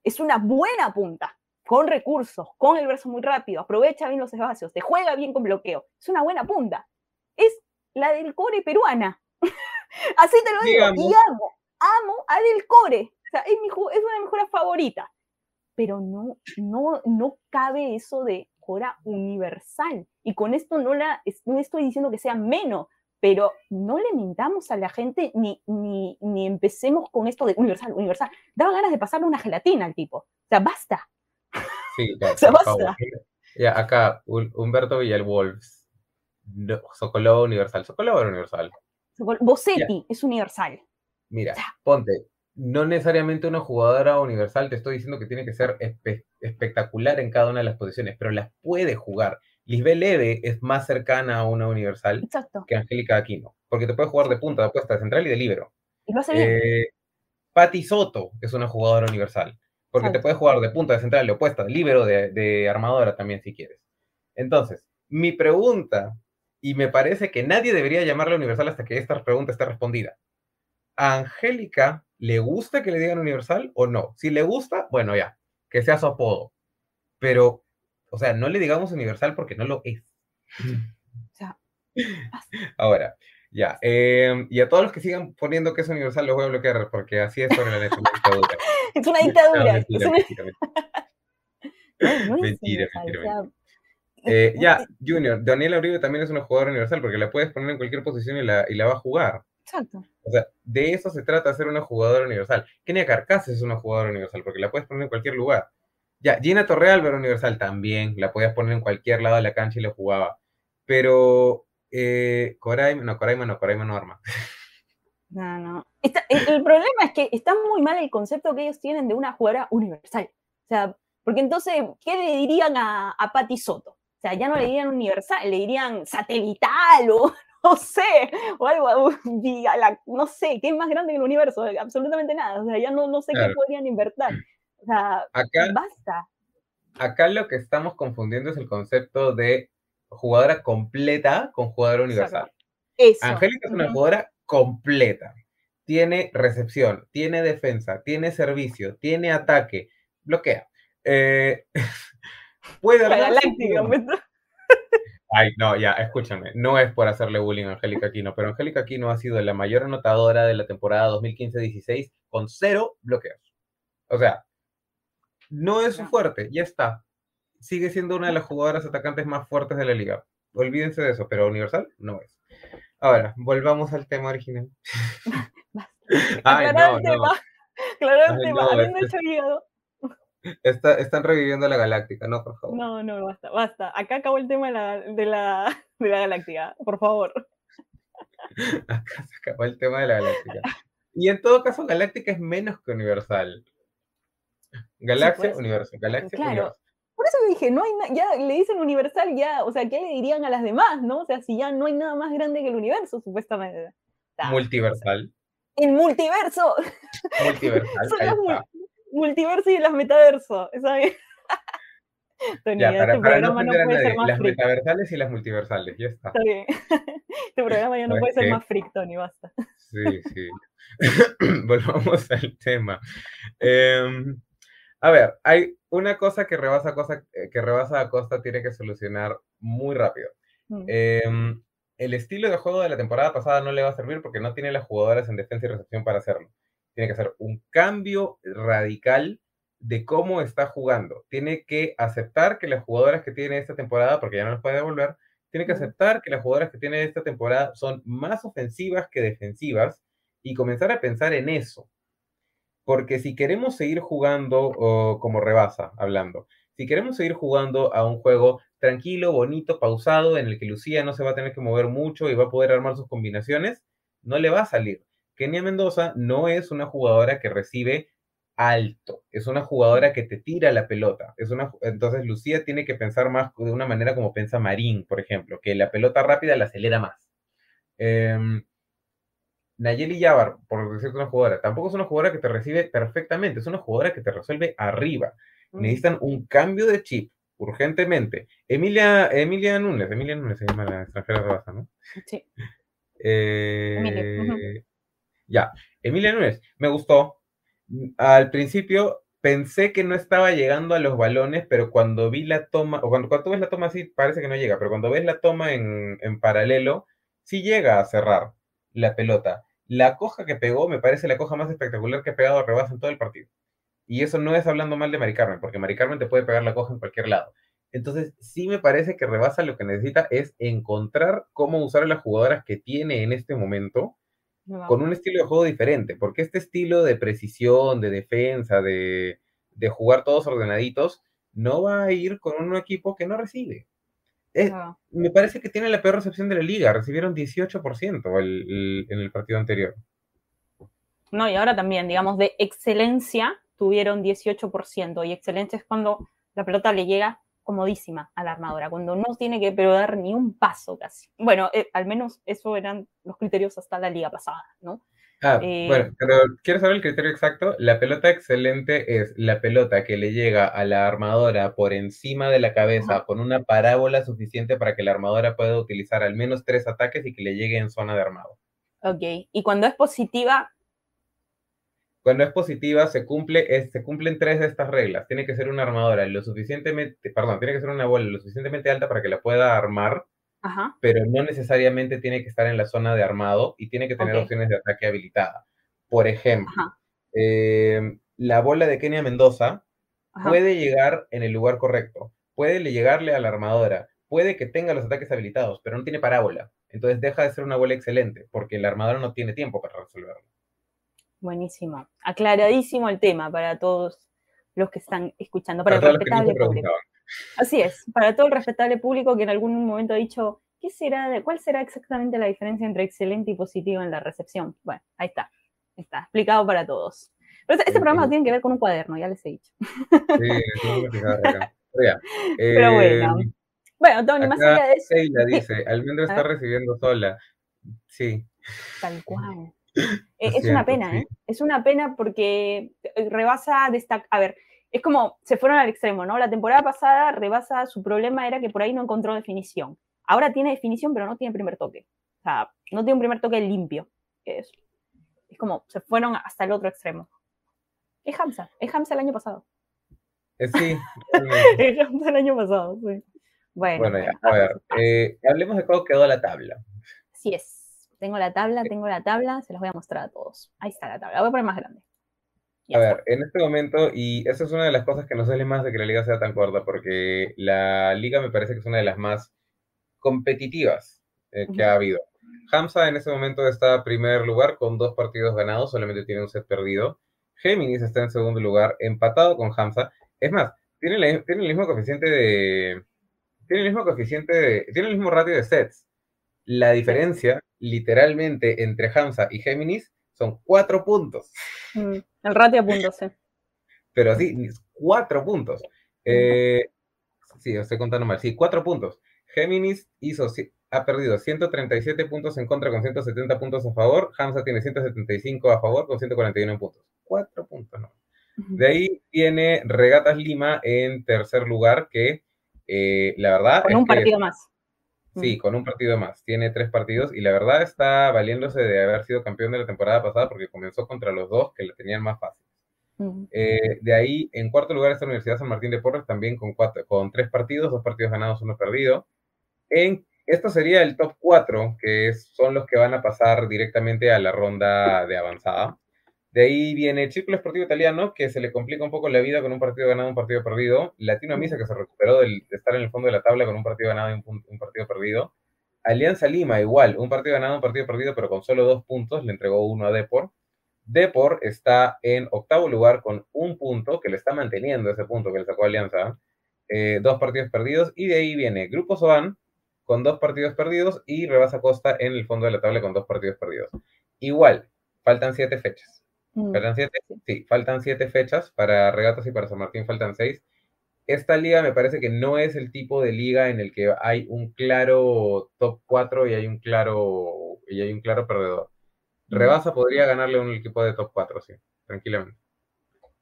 Es una buena punta, con recursos, con el verso muy rápido, aprovecha bien los espacios, te juega bien con bloqueo. Es una buena punta. La del core peruana. Así te lo digo. Y amo, amo a del core. O sea, es, mi, es una de mis favoritas. Pero no, no, no cabe eso de jora universal. Y con esto no, la, no estoy diciendo que sea menos, pero no le mintamos a la gente ni, ni, ni empecemos con esto de universal, universal. Daba ganas de pasarle una gelatina al tipo. O sea, basta. Sí, o sea, basta. Ya, acá, Humberto Villalwolves. No, Sokolov Universal. Sokolov era Universal. Bosetti es Universal. Mira, ponte, no necesariamente una jugadora universal, te estoy diciendo que tiene que ser espectacular en cada una de las posiciones, pero las puede jugar. Lisbeth Leve es más cercana a una universal que Angélica Aquino, porque te puede jugar de punta, de puesta, de central y de libero. Y lo hace bien. Eh, Patti Soto es una jugadora universal, porque te puede jugar de punta, de central, de opuesta, de libero, de, de armadora también si quieres. Entonces, mi pregunta, y me parece que nadie debería llamarla universal hasta que esta pregunta esté respondida. ¿A Angélica le gusta que le digan universal o no? Si le gusta, bueno, ya, que sea su apodo. Pero o sea, no le digamos universal porque no lo es. Ahora, ya. Em, y a todos los que sigan poniendo que es universal los voy a bloquear porque así es sobre la dictadura. es una dictadura. mentira, mentira, mentira, ya, Junior, Daniela Uribe también es una jugadora universal porque la puedes poner en cualquier posición y la, y la va a jugar. Exacto. O sea, de eso se trata, ser una jugadora universal. Kenia Carcasses es una jugadora universal porque la puedes poner en cualquier lugar. Ya, Gina Torreal era universal también, la podías poner en cualquier lado de la cancha y lo jugaba. Pero eh, Coraima, no, Coraima no, Coraima no arma. No, no. el, problema es que está muy mal el concepto que ellos tienen de una jugadora universal. O sea, porque entonces, ¿qué le dirían a, a Patti Soto? O sea, ya no le dirían universal, le dirían satelital o no sé, o algo, no sé, ¿qué es más grande que el universo? Absolutamente nada. O sea, ya no, no sé qué podrían invertir. O sea, acá, basta. Acá lo que estamos confundiendo es el concepto de jugadora completa con jugadora universal. Angélica es una jugadora completa. Tiene recepción, tiene defensa, tiene servicio, tiene ataque, bloquea. Eh, puede Ay, no, ya, escúchame. No es por hacerle bullying a Angélica Aquino, pero Angélica Aquino ha sido la mayor anotadora de la temporada 2015-16 con cero bloqueos. O sea, no es su fuerte, ya está. Sigue siendo una de las jugadoras atacantes más fuertes de la liga. Olvídense de eso, pero Universal no es. Ahora, volvamos al tema original. Ay, no, no. Claro, el tema, habiendo hecho hígado. Está, están reviviendo la galáctica, no, por favor. No, no, basta, basta. Acá acabó el tema de la, de la, de la galáctica, por favor. Acá se acabó el tema de la galáctica. Y en todo caso, galáctica es menos que universal. Galaxia, universo, galaxia, claro. Por eso dije, no hay ya le dicen universal, ya, o sea, ¿qué le dirían a las demás, no? O sea, si ya no hay nada más grande que el universo, supuestamente. multiversal. el multiverso. Multiversal. multiverso y las metaverso. Tony, ya, para, este programa no, puede ser más Las metaversales y las multiversales, ya está. Está bien. este programa ya no, puede ser más freak, Tony, basta. Sí, sí. Volvamos al tema. Eh, a ver, hay una cosa que rebasa, cosa, eh, que rebasa a Costa tiene que solucionar muy rápido. Mm. Em, el estilo de juego de la temporada pasada no le va a servir porque no tiene las jugadoras en defensa y recepción para hacerlo. Tiene que hacer un cambio radical de cómo está jugando. Tiene que aceptar que las jugadoras que tiene esta temporada, porque ya no las puede devolver, tiene que aceptar que las jugadoras que tiene esta temporada son más ofensivas que defensivas y comenzar a pensar en eso. Porque si queremos seguir jugando como rebasa, hablando, Si queremos seguir jugando a un juego tranquilo, bonito, pausado, en el que Lucía no se va a tener que mover mucho y va a poder armar sus combinaciones, no le va a salir. Kenia Mendoza no es una jugadora que recibe alto, es una jugadora que te tira la pelota. Es una, entonces Lucía tiene que pensar más de una manera como piensa Marín, por ejemplo, que la pelota rápida la acelera más. Em, Nayeli Yavar, por decirte una jugadora, tampoco es una jugadora que te recibe perfectamente, es una jugadora que te resuelve arriba. Mm. Necesitan un cambio de chip urgentemente. Emilia, Emilia Núñez, Emilia Núñez se llama la extranjera de base, ¿no? Sí. Eh, ya, Emilia Núñez, me gustó. Al principio pensé que no estaba llegando a los balones, pero cuando vi la toma, o cuando, cuando ves la toma así, parece que no llega, pero cuando ves la toma en, en paralelo, sí llega a cerrar la pelota. La coja que pegó me parece la coja más espectacular que ha pegado a Rebasa en todo el partido. Y eso no es hablando mal de Mari Carmen, porque Mari Carmen te puede pegar la coja en cualquier lado. Entonces, sí me parece que Rebasa lo que necesita es encontrar cómo usar a las jugadoras que tiene en este momento con un estilo de juego diferente, porque este estilo de precisión, de defensa, de, de jugar todos ordenaditos, no va a ir con un equipo que no recibe. Eh, me parece que tiene la peor recepción de la liga. Recibieron 18% en el partido anterior. No, y ahora también, digamos, de excelencia tuvieron 18%. Y excelencia es cuando la pelota le llega comodísima a la armadora, cuando no tiene que pero dar ni un paso casi. Bueno, eh, al menos eso eran los criterios hasta la liga pasada, ¿no? Ah, eh, bueno, pero ¿quieres saber el criterio exacto? La pelota excelente es la pelota que le llega a la armadora por encima de la cabeza con una parábola suficiente para que la armadora pueda utilizar al menos tres ataques y que le llegue en zona de armado. Ok, y cuando es positiva... Cuando es positiva se, cumple, se cumplen tres de estas reglas. Tiene que ser una armadora lo suficientemente, perdón, tiene que ser una bola lo suficientemente alta para que la pueda armar pero no necesariamente tiene que estar en la zona de armado y tiene que tener opciones de ataque habilitada. Por ejemplo, em, la bola de Kenia Mendoza puede llegar en el lugar correcto, puede llegarle a la armadora, puede que tenga los ataques habilitados, pero no tiene parábola. Entonces deja de ser una bola excelente, porque la armadora no tiene tiempo para resolverlo. Buenísimo. Aclaradísimo el tema para todos los que están escuchando, para, el respetable público. Así es, para todo el respetable público que en algún momento ha dicho, ¿qué será, ¿cuál será exactamente la diferencia entre excelente y positivo en la recepción? Bueno, ahí está, está, explicado para todos. Pero este, programa tiene que ver con un cuaderno, ya les he dicho. Sí, Pero bueno. Eh, bueno, Tony, más allá de eso. Sheila dice, Almendra está recibiendo sola. Sí. Tal cual. Eh, es, una pena, ¿eh? Es una pena porque rebasa destacar. A ver, es como se fueron al extremo, ¿no? La temporada pasada rebasa, su problema era que por ahí no encontró definición. Ahora tiene definición, pero no tiene primer toque. O sea, no tiene un primer toque limpio. Es, es como se fueron hasta el otro extremo. Es Hamza, es Hamza el año pasado. Eh, sí. es Hamza el año pasado, sí. Bueno, bueno a ver, eh, hablemos de cómo quedó la tabla. Sí es. Tengo la tabla, tengo la tabla, se las voy a mostrar a todos. Ahí está la tabla, la voy a poner más grande. A ver, en este momento, y esa es una de las cosas que nos sale más de que la liga sea tan corta, porque la liga me parece que es una de las más competitivas eh, que ha habido. Hamza en este momento está en primer lugar con dos partidos ganados, solamente tiene un set perdido. Géminis está en segundo lugar, empatado con Hamza. Es más, tiene, tiene el mismo coeficiente de. Tiene el mismo coeficiente de. Tiene el mismo ratio de sets. La diferencia, literalmente, entre Hamza y Géminis son cuatro puntos. Mm, el ratio puntos, sí. Pero sí, cuatro puntos. Eh, sí, estoy contando mal. Sí, cuatro puntos. Géminis hizo, ha perdido 137 puntos en contra con 170 puntos a favor. Hamza tiene 175 a favor con 141 puntos. Cuatro puntos, ¿no? De ahí viene Regatas Lima en tercer lugar, que eh, la verdad. Con un partido más. Sí, con un partido más. Tiene tres partidos y la verdad está valiéndose de haber sido campeón de la temporada pasada porque comenzó contra los dos que le tenían más fácil. Eh, de ahí, en cuarto lugar está la Universidad San Martín de Porres, también con, cuatro, con tres partidos, dos partidos ganados, uno perdido. En, esto sería el top cuatro, que son los que van a pasar directamente a la ronda de avanzada. De ahí viene el Círculo Esportivo Italiano, que se le complica un poco la vida con un partido ganado, un partido perdido. Latino Misa, que se recuperó de estar en el fondo de la tabla con un partido ganado y un, partido perdido. Alianza Lima, igual, un partido ganado, un partido perdido, pero con solo dos puntos, le entregó uno a Depor. Depor está en octavo lugar con un punto, que le está manteniendo ese punto que le sacó Alianza. eh, dos partidos perdidos, y de ahí viene Grupo Soban con dos partidos perdidos y Rebasa Costa en el fondo de la tabla con dos partidos perdidos. Igual, faltan siete fechas. Mm. ¿Faltan siete? Sí, faltan siete fechas. Para Regatas y para San Martín faltan seis. Esta liga me parece que no es el tipo de liga en el que hay un claro top 4 y hay un claro, y hay un claro perdedor. Mm. Rebasa podría ganarle a un equipo de top 4, sí, tranquilamente.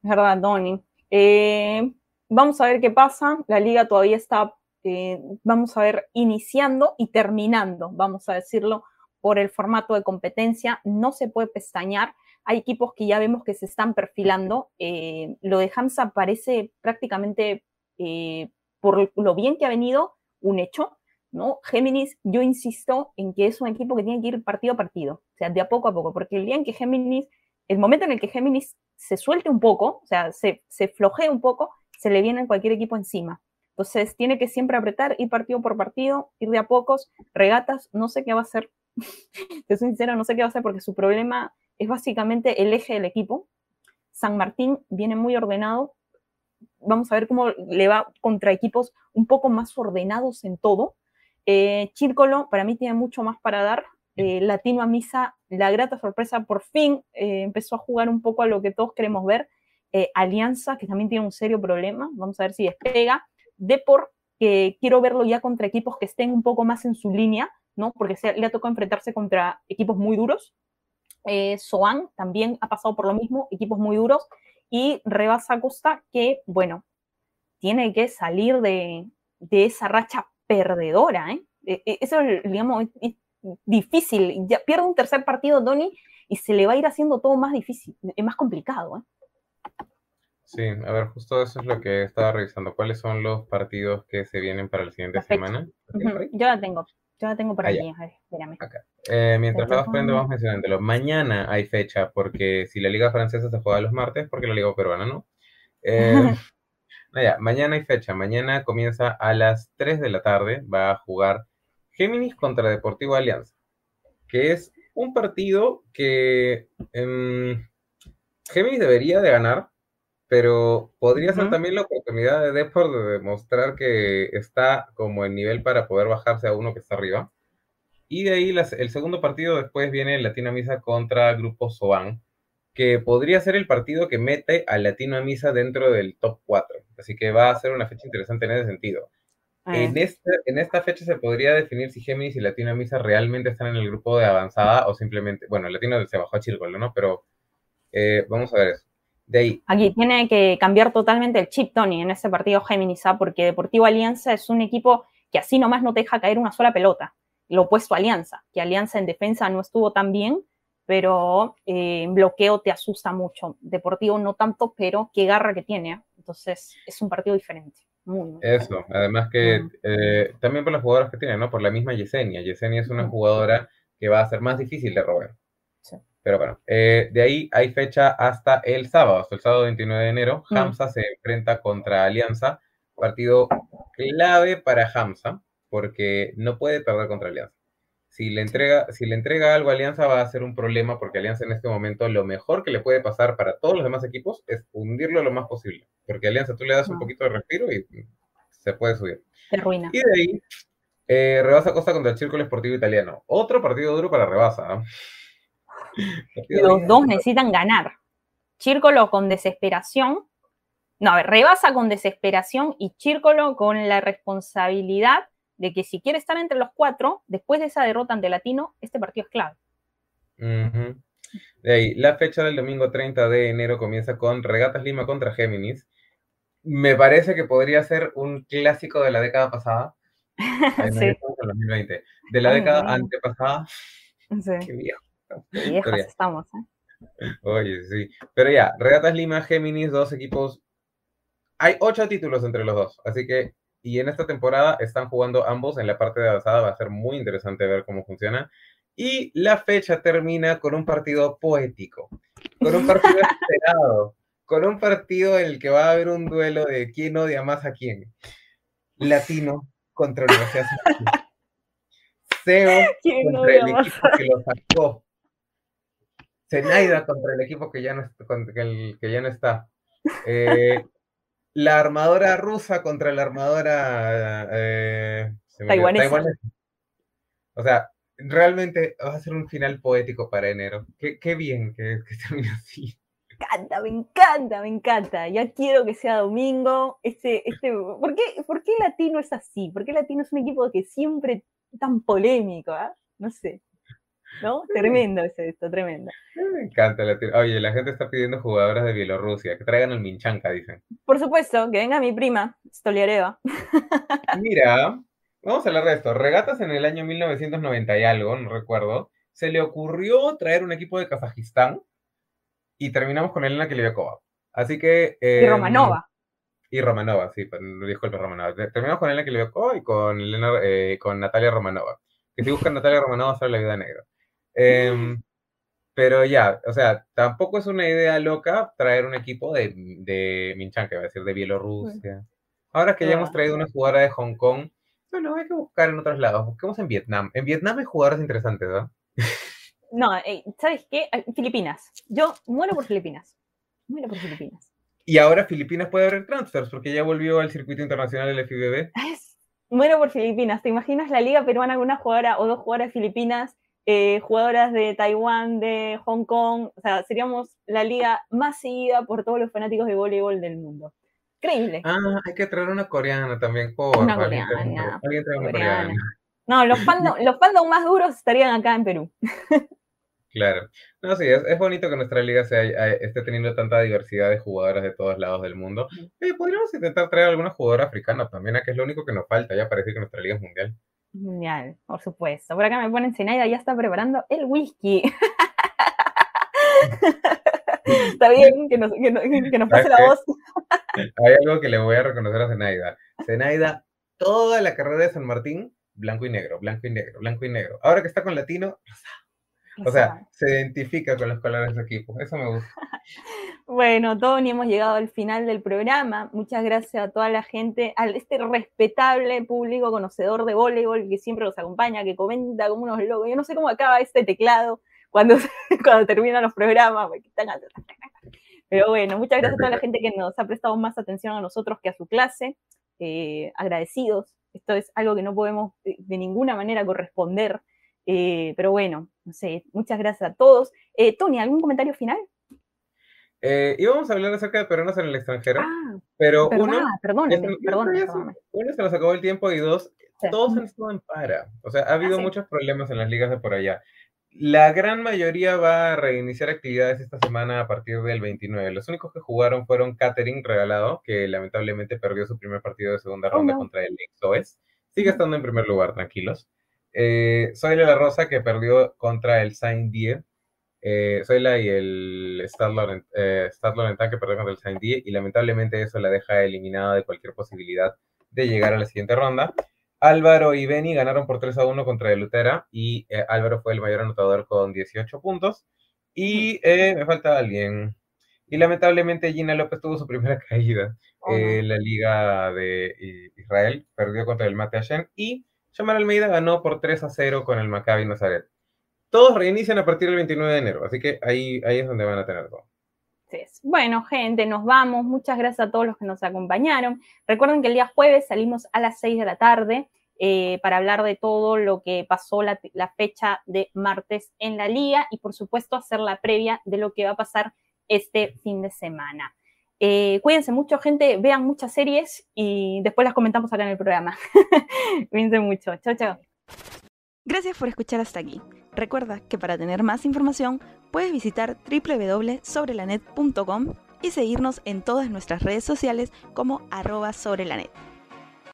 Es verdad, Tony. Eh, vamos a ver qué pasa. La liga todavía está, eh, vamos a ver, iniciando y terminando, vamos a decirlo, por el formato de competencia. No se puede pestañear. Hay equipos que ya vemos que se están perfilando. Eh, lo de Hamza parece prácticamente, por lo bien que ha venido, un hecho. ¿no? Géminis, yo insisto en que es un equipo que tiene que ir partido a partido, o sea, de a poco a poco, porque el día en que Géminis, el momento en el que Géminis se suelte un poco, o sea, se, se flojee un poco, se le viene cualquier equipo encima. Entonces, tiene que siempre apretar, ir partido por partido, ir de a pocos, regatas, no sé qué va a hacer. Te soy sincera, no sé qué va a hacer porque su problema es básicamente el eje del equipo. San Martín viene muy ordenado. Vamos a ver cómo le va contra equipos un poco más ordenados en todo. Eh, Chírcolo, para mí, tiene mucho más para dar. Eh, Latino a Misa, la grata sorpresa, por fin eh, empezó a jugar un poco a lo que todos queremos ver. Eh, Alianza, que también tiene un serio problema, vamos a ver si despega. Depor, que quiero verlo ya contra equipos que estén un poco más en su línea, ¿no? Porque se, le ha tocado enfrentarse contra equipos muy duros. Eh, Soan también ha pasado por lo mismo, equipos muy duros. Y Rebasa Costa, que, bueno, tiene que salir de, de esa racha perdedora, ¿eh? E, e, eso, digamos, es, difícil. Ya pierde un tercer partido, Donny, y se le va a ir haciendo todo más difícil, es más complicado, ¿eh? Sí, a ver, justo eso es lo que estaba revisando. ¿Cuáles son los partidos que se vienen para la siguiente semana? Yo la tengo, yo la tengo por ah, aquí. A ver, espérame. Eh, mientras vas poniendo, vamos mencionándolo. Mañana hay fecha, porque si la Liga Francesa se juega los martes, porque la Liga Peruana no. Eh, mañana hay fecha. Mañana comienza a las 3 de la tarde. Va a jugar Géminis contra Deportivo Alianza, que es un partido que em, Géminis debería de ganar pero podría ser también la oportunidad de Deport de demostrar que está como en nivel para poder bajarse a uno que está arriba. Y de ahí el segundo partido después viene Latino Misa contra Grupo Soban, que podría ser el partido que mete a Latino Misa dentro del top 4. Así que va a ser una fecha interesante en ese sentido. En, este, en esta fecha se podría definir si Géminis y Latino Misa realmente están en el grupo de avanzada o simplemente, bueno, Latino se bajó a Chircolo, ¿no? Pero eh, vamos a ver eso. Aquí tiene que cambiar totalmente el chip, Tony, en ese partido Géminis, ¿ah? porque Deportivo Alianza es un equipo que así nomás no te deja caer una sola pelota. Lo opuesto a Alianza, que Alianza en defensa no estuvo tan bien, pero eh, en bloqueo te asusta mucho. Deportivo no tanto, pero qué garra que tiene. ¿ah? Entonces es un partido diferente. Eso, además que eh, también por las jugadoras que tiene, ¿no? Por la misma Yesenia. Yesenia es una jugadora que va a ser más difícil de robar. Pero bueno, eh, de ahí hay fecha hasta el sábado, hasta el sábado 29 de enero. Mm. Hamza se enfrenta contra Alianza, partido clave para Hamza, porque no puede perder contra Alianza. Si le, entrega, si le entrega algo a Alianza va a ser un problema, porque Alianza en este momento lo mejor que le puede pasar para todos los demás equipos es hundirlo lo más posible. Porque Alianza tú le das un poquito de respiro y se puede subir. Se ruina. Y de ahí, eh, Rebasa Costa contra el Círculo Esportivo Italiano. Otro partido duro para Rebasa. ¿ah? Los dos necesitan ganar. Chírcolo con desesperación. No, a ver, rebasa con desesperación y Chírcolo con la responsabilidad de que si quiere estar entre los cuatro, después de esa derrota ante Latino, este partido es clave. De ahí, la fecha del domingo 30 de enero comienza con Regatas Lima contra Géminis. Me parece que podría ser un clásico de la década pasada. sí. 2020. De la década antepasada. Sí. Qué viejo estamos, ¿eh? Oye, sí. Pero ya, Regatas Lima, Géminis, dos equipos. Hay ocho títulos entre los dos, así que, y en esta temporada están jugando ambos en la parte de avanzada, va a ser muy interesante ver cómo funciona. Y la fecha termina con un partido poético, con un partido esperado, con un partido en el que va a haber un duelo de quién odia más a quién. Latino contra Universidad CEO contra el equipo que lo sacó Zenaida contra el equipo que ya no, que, ya no está. Eh, la armadora rusa contra la armadora eh, taiwanesa. O sea, realmente va a ser un final poético para enero. Qué, qué bien que, que termine así. Me encanta, me encanta, me encanta. Ya quiero que sea domingo. Este, este, ¿por, qué, ¿Por qué Latino es así? ¿Por qué Latino es un equipo que siempre tan polémico? ¿ah? No sé. ¿No? Tremendo es esto, tremendo. Me encanta Latino. Oye, la gente está pidiendo jugadoras de Bielorrusia, que traigan al Minchanka, dicen. Por supuesto, que venga mi prima, Stoliareva. Mira, vamos a hablar de esto. Regatas en el año 1990 y algo, no recuerdo. Se le ocurrió traer un equipo de Kazajistán y terminamos con Elena Kiliakova. Así que... y em, Romanova. Y Romanova, sí, disculpe Romanova. Terminamos con Elena Kiliakova y con, eh, con Natalia Romanova. Que si buscan Natalia Romanova sale la vida negra. Em, pero ya, o sea, tampoco es una idea loca traer un equipo de, de Minchan, que va a decir de Bielorrusia. Ahora que ya hemos traído una jugadora de Hong Kong, bueno, hay que buscar en otros lados. Busquemos en Vietnam. En Vietnam hay jugadoras interesantes, ¿no? No, eh, ¿sabes qué? Filipinas. Yo muero por Filipinas. Muero por Filipinas. Y ahora Filipinas puede haber transfers porque ya volvió al circuito internacional del FIBB. muero por Filipinas. ¿Te imaginas la liga peruana con una jugadora o dos jugadoras filipinas, eh, jugadoras de Taiwán, de Hong Kong? O sea, seríamos la liga más seguida por todos los fanáticos de voleibol del mundo. Increíble. Ah, hay que traer una coreana también. Por, una coreana. coreana. No, los fandom, los fandom más duros estarían acá en Perú. Claro. No, sí, es, bonito que nuestra liga sea, eh, esté teniendo tanta diversidad de jugadoras de todos lados del mundo. Eh, podríamos intentar traer alguna jugadora africana también, que es lo único que nos falta, ya parece que nuestra liga es mundial. Mundial, por supuesto. Por acá me ponen Zenaida, ya está preparando el whisky. está bien que nos, que nos pase la voz. Hay algo que le voy a reconocer a Zenaida. Zenaida, toda la carrera de San Martín, blanco y negro, blanco y negro, blanco y negro. Ahora que está con latino, o sea, se identifica con los colores de equipo. Eso me gusta. bueno, Tony, hemos llegado al final del programa. Muchas gracias a toda la gente, a este respetable público conocedor de voleibol que siempre nos acompaña, que comenta como unos locos. Yo no sé cómo acaba este teclado cuando, cuando terminan los programas. Pero bueno, muchas gracias a toda la gente que nos ha prestado más atención a nosotros que a su clase. Eh, agradecidos. Esto es algo que no podemos de ninguna manera corresponder eh, pero bueno, no sé, muchas gracias a todos. Eh, Tony, ¿algún comentario final? Eh, íbamos a hablar acerca de peruanos en el extranjero, ah, pero uno, perdón, uno se nos acabó el tiempo y dos, todos han estado en para. O sea, ha habido ah, muchos problemas en las ligas de por allá. La gran mayoría va a reiniciar actividades esta semana a partir del 29. Los únicos que jugaron fueron Catering Regalado, que lamentablemente perdió su primer partido de segunda ronda contra el XOS. Sigue estando en primer lugar, tranquilos. Eh, Soy la Rosa que perdió contra el Saint Die. Eh, y el Stad eh, que perdió contra el Saint Die y lamentablemente eso la deja eliminada de cualquier posibilidad de llegar a la siguiente ronda. Álvaro y Beni ganaron por 3 a 1 contra el Lutera y eh, Álvaro fue el mayor anotador con 18 puntos. Y me falta alguien. Y lamentablemente Gina López tuvo su primera caída en la Liga de Israel, perdió contra el Mate Hashem y Jamal Almeida ganó por 3 a 0 con el Maccabi Nazaret. Todos reinician a partir del 29 de enero, así que ahí, ahí es donde van a tener todo. Bueno, gente, nos vamos. Muchas gracias a todos los que nos acompañaron. Recuerden que el día jueves salimos a las 6 de la tarde eh, para hablar de todo lo que pasó la, la, fecha de martes en la liga y, por supuesto, hacer la previa de lo que va a pasar este fin de semana. Eh, cuídense mucho, gente, vean muchas series y después las comentamos acá en el programa. cuídense mucho. Chao, chao. Gracias por escuchar hasta aquí. Recuerda que para tener más información puedes visitar www.sobrelanet.com y seguirnos en todas nuestras redes sociales como arroba sobrelanet.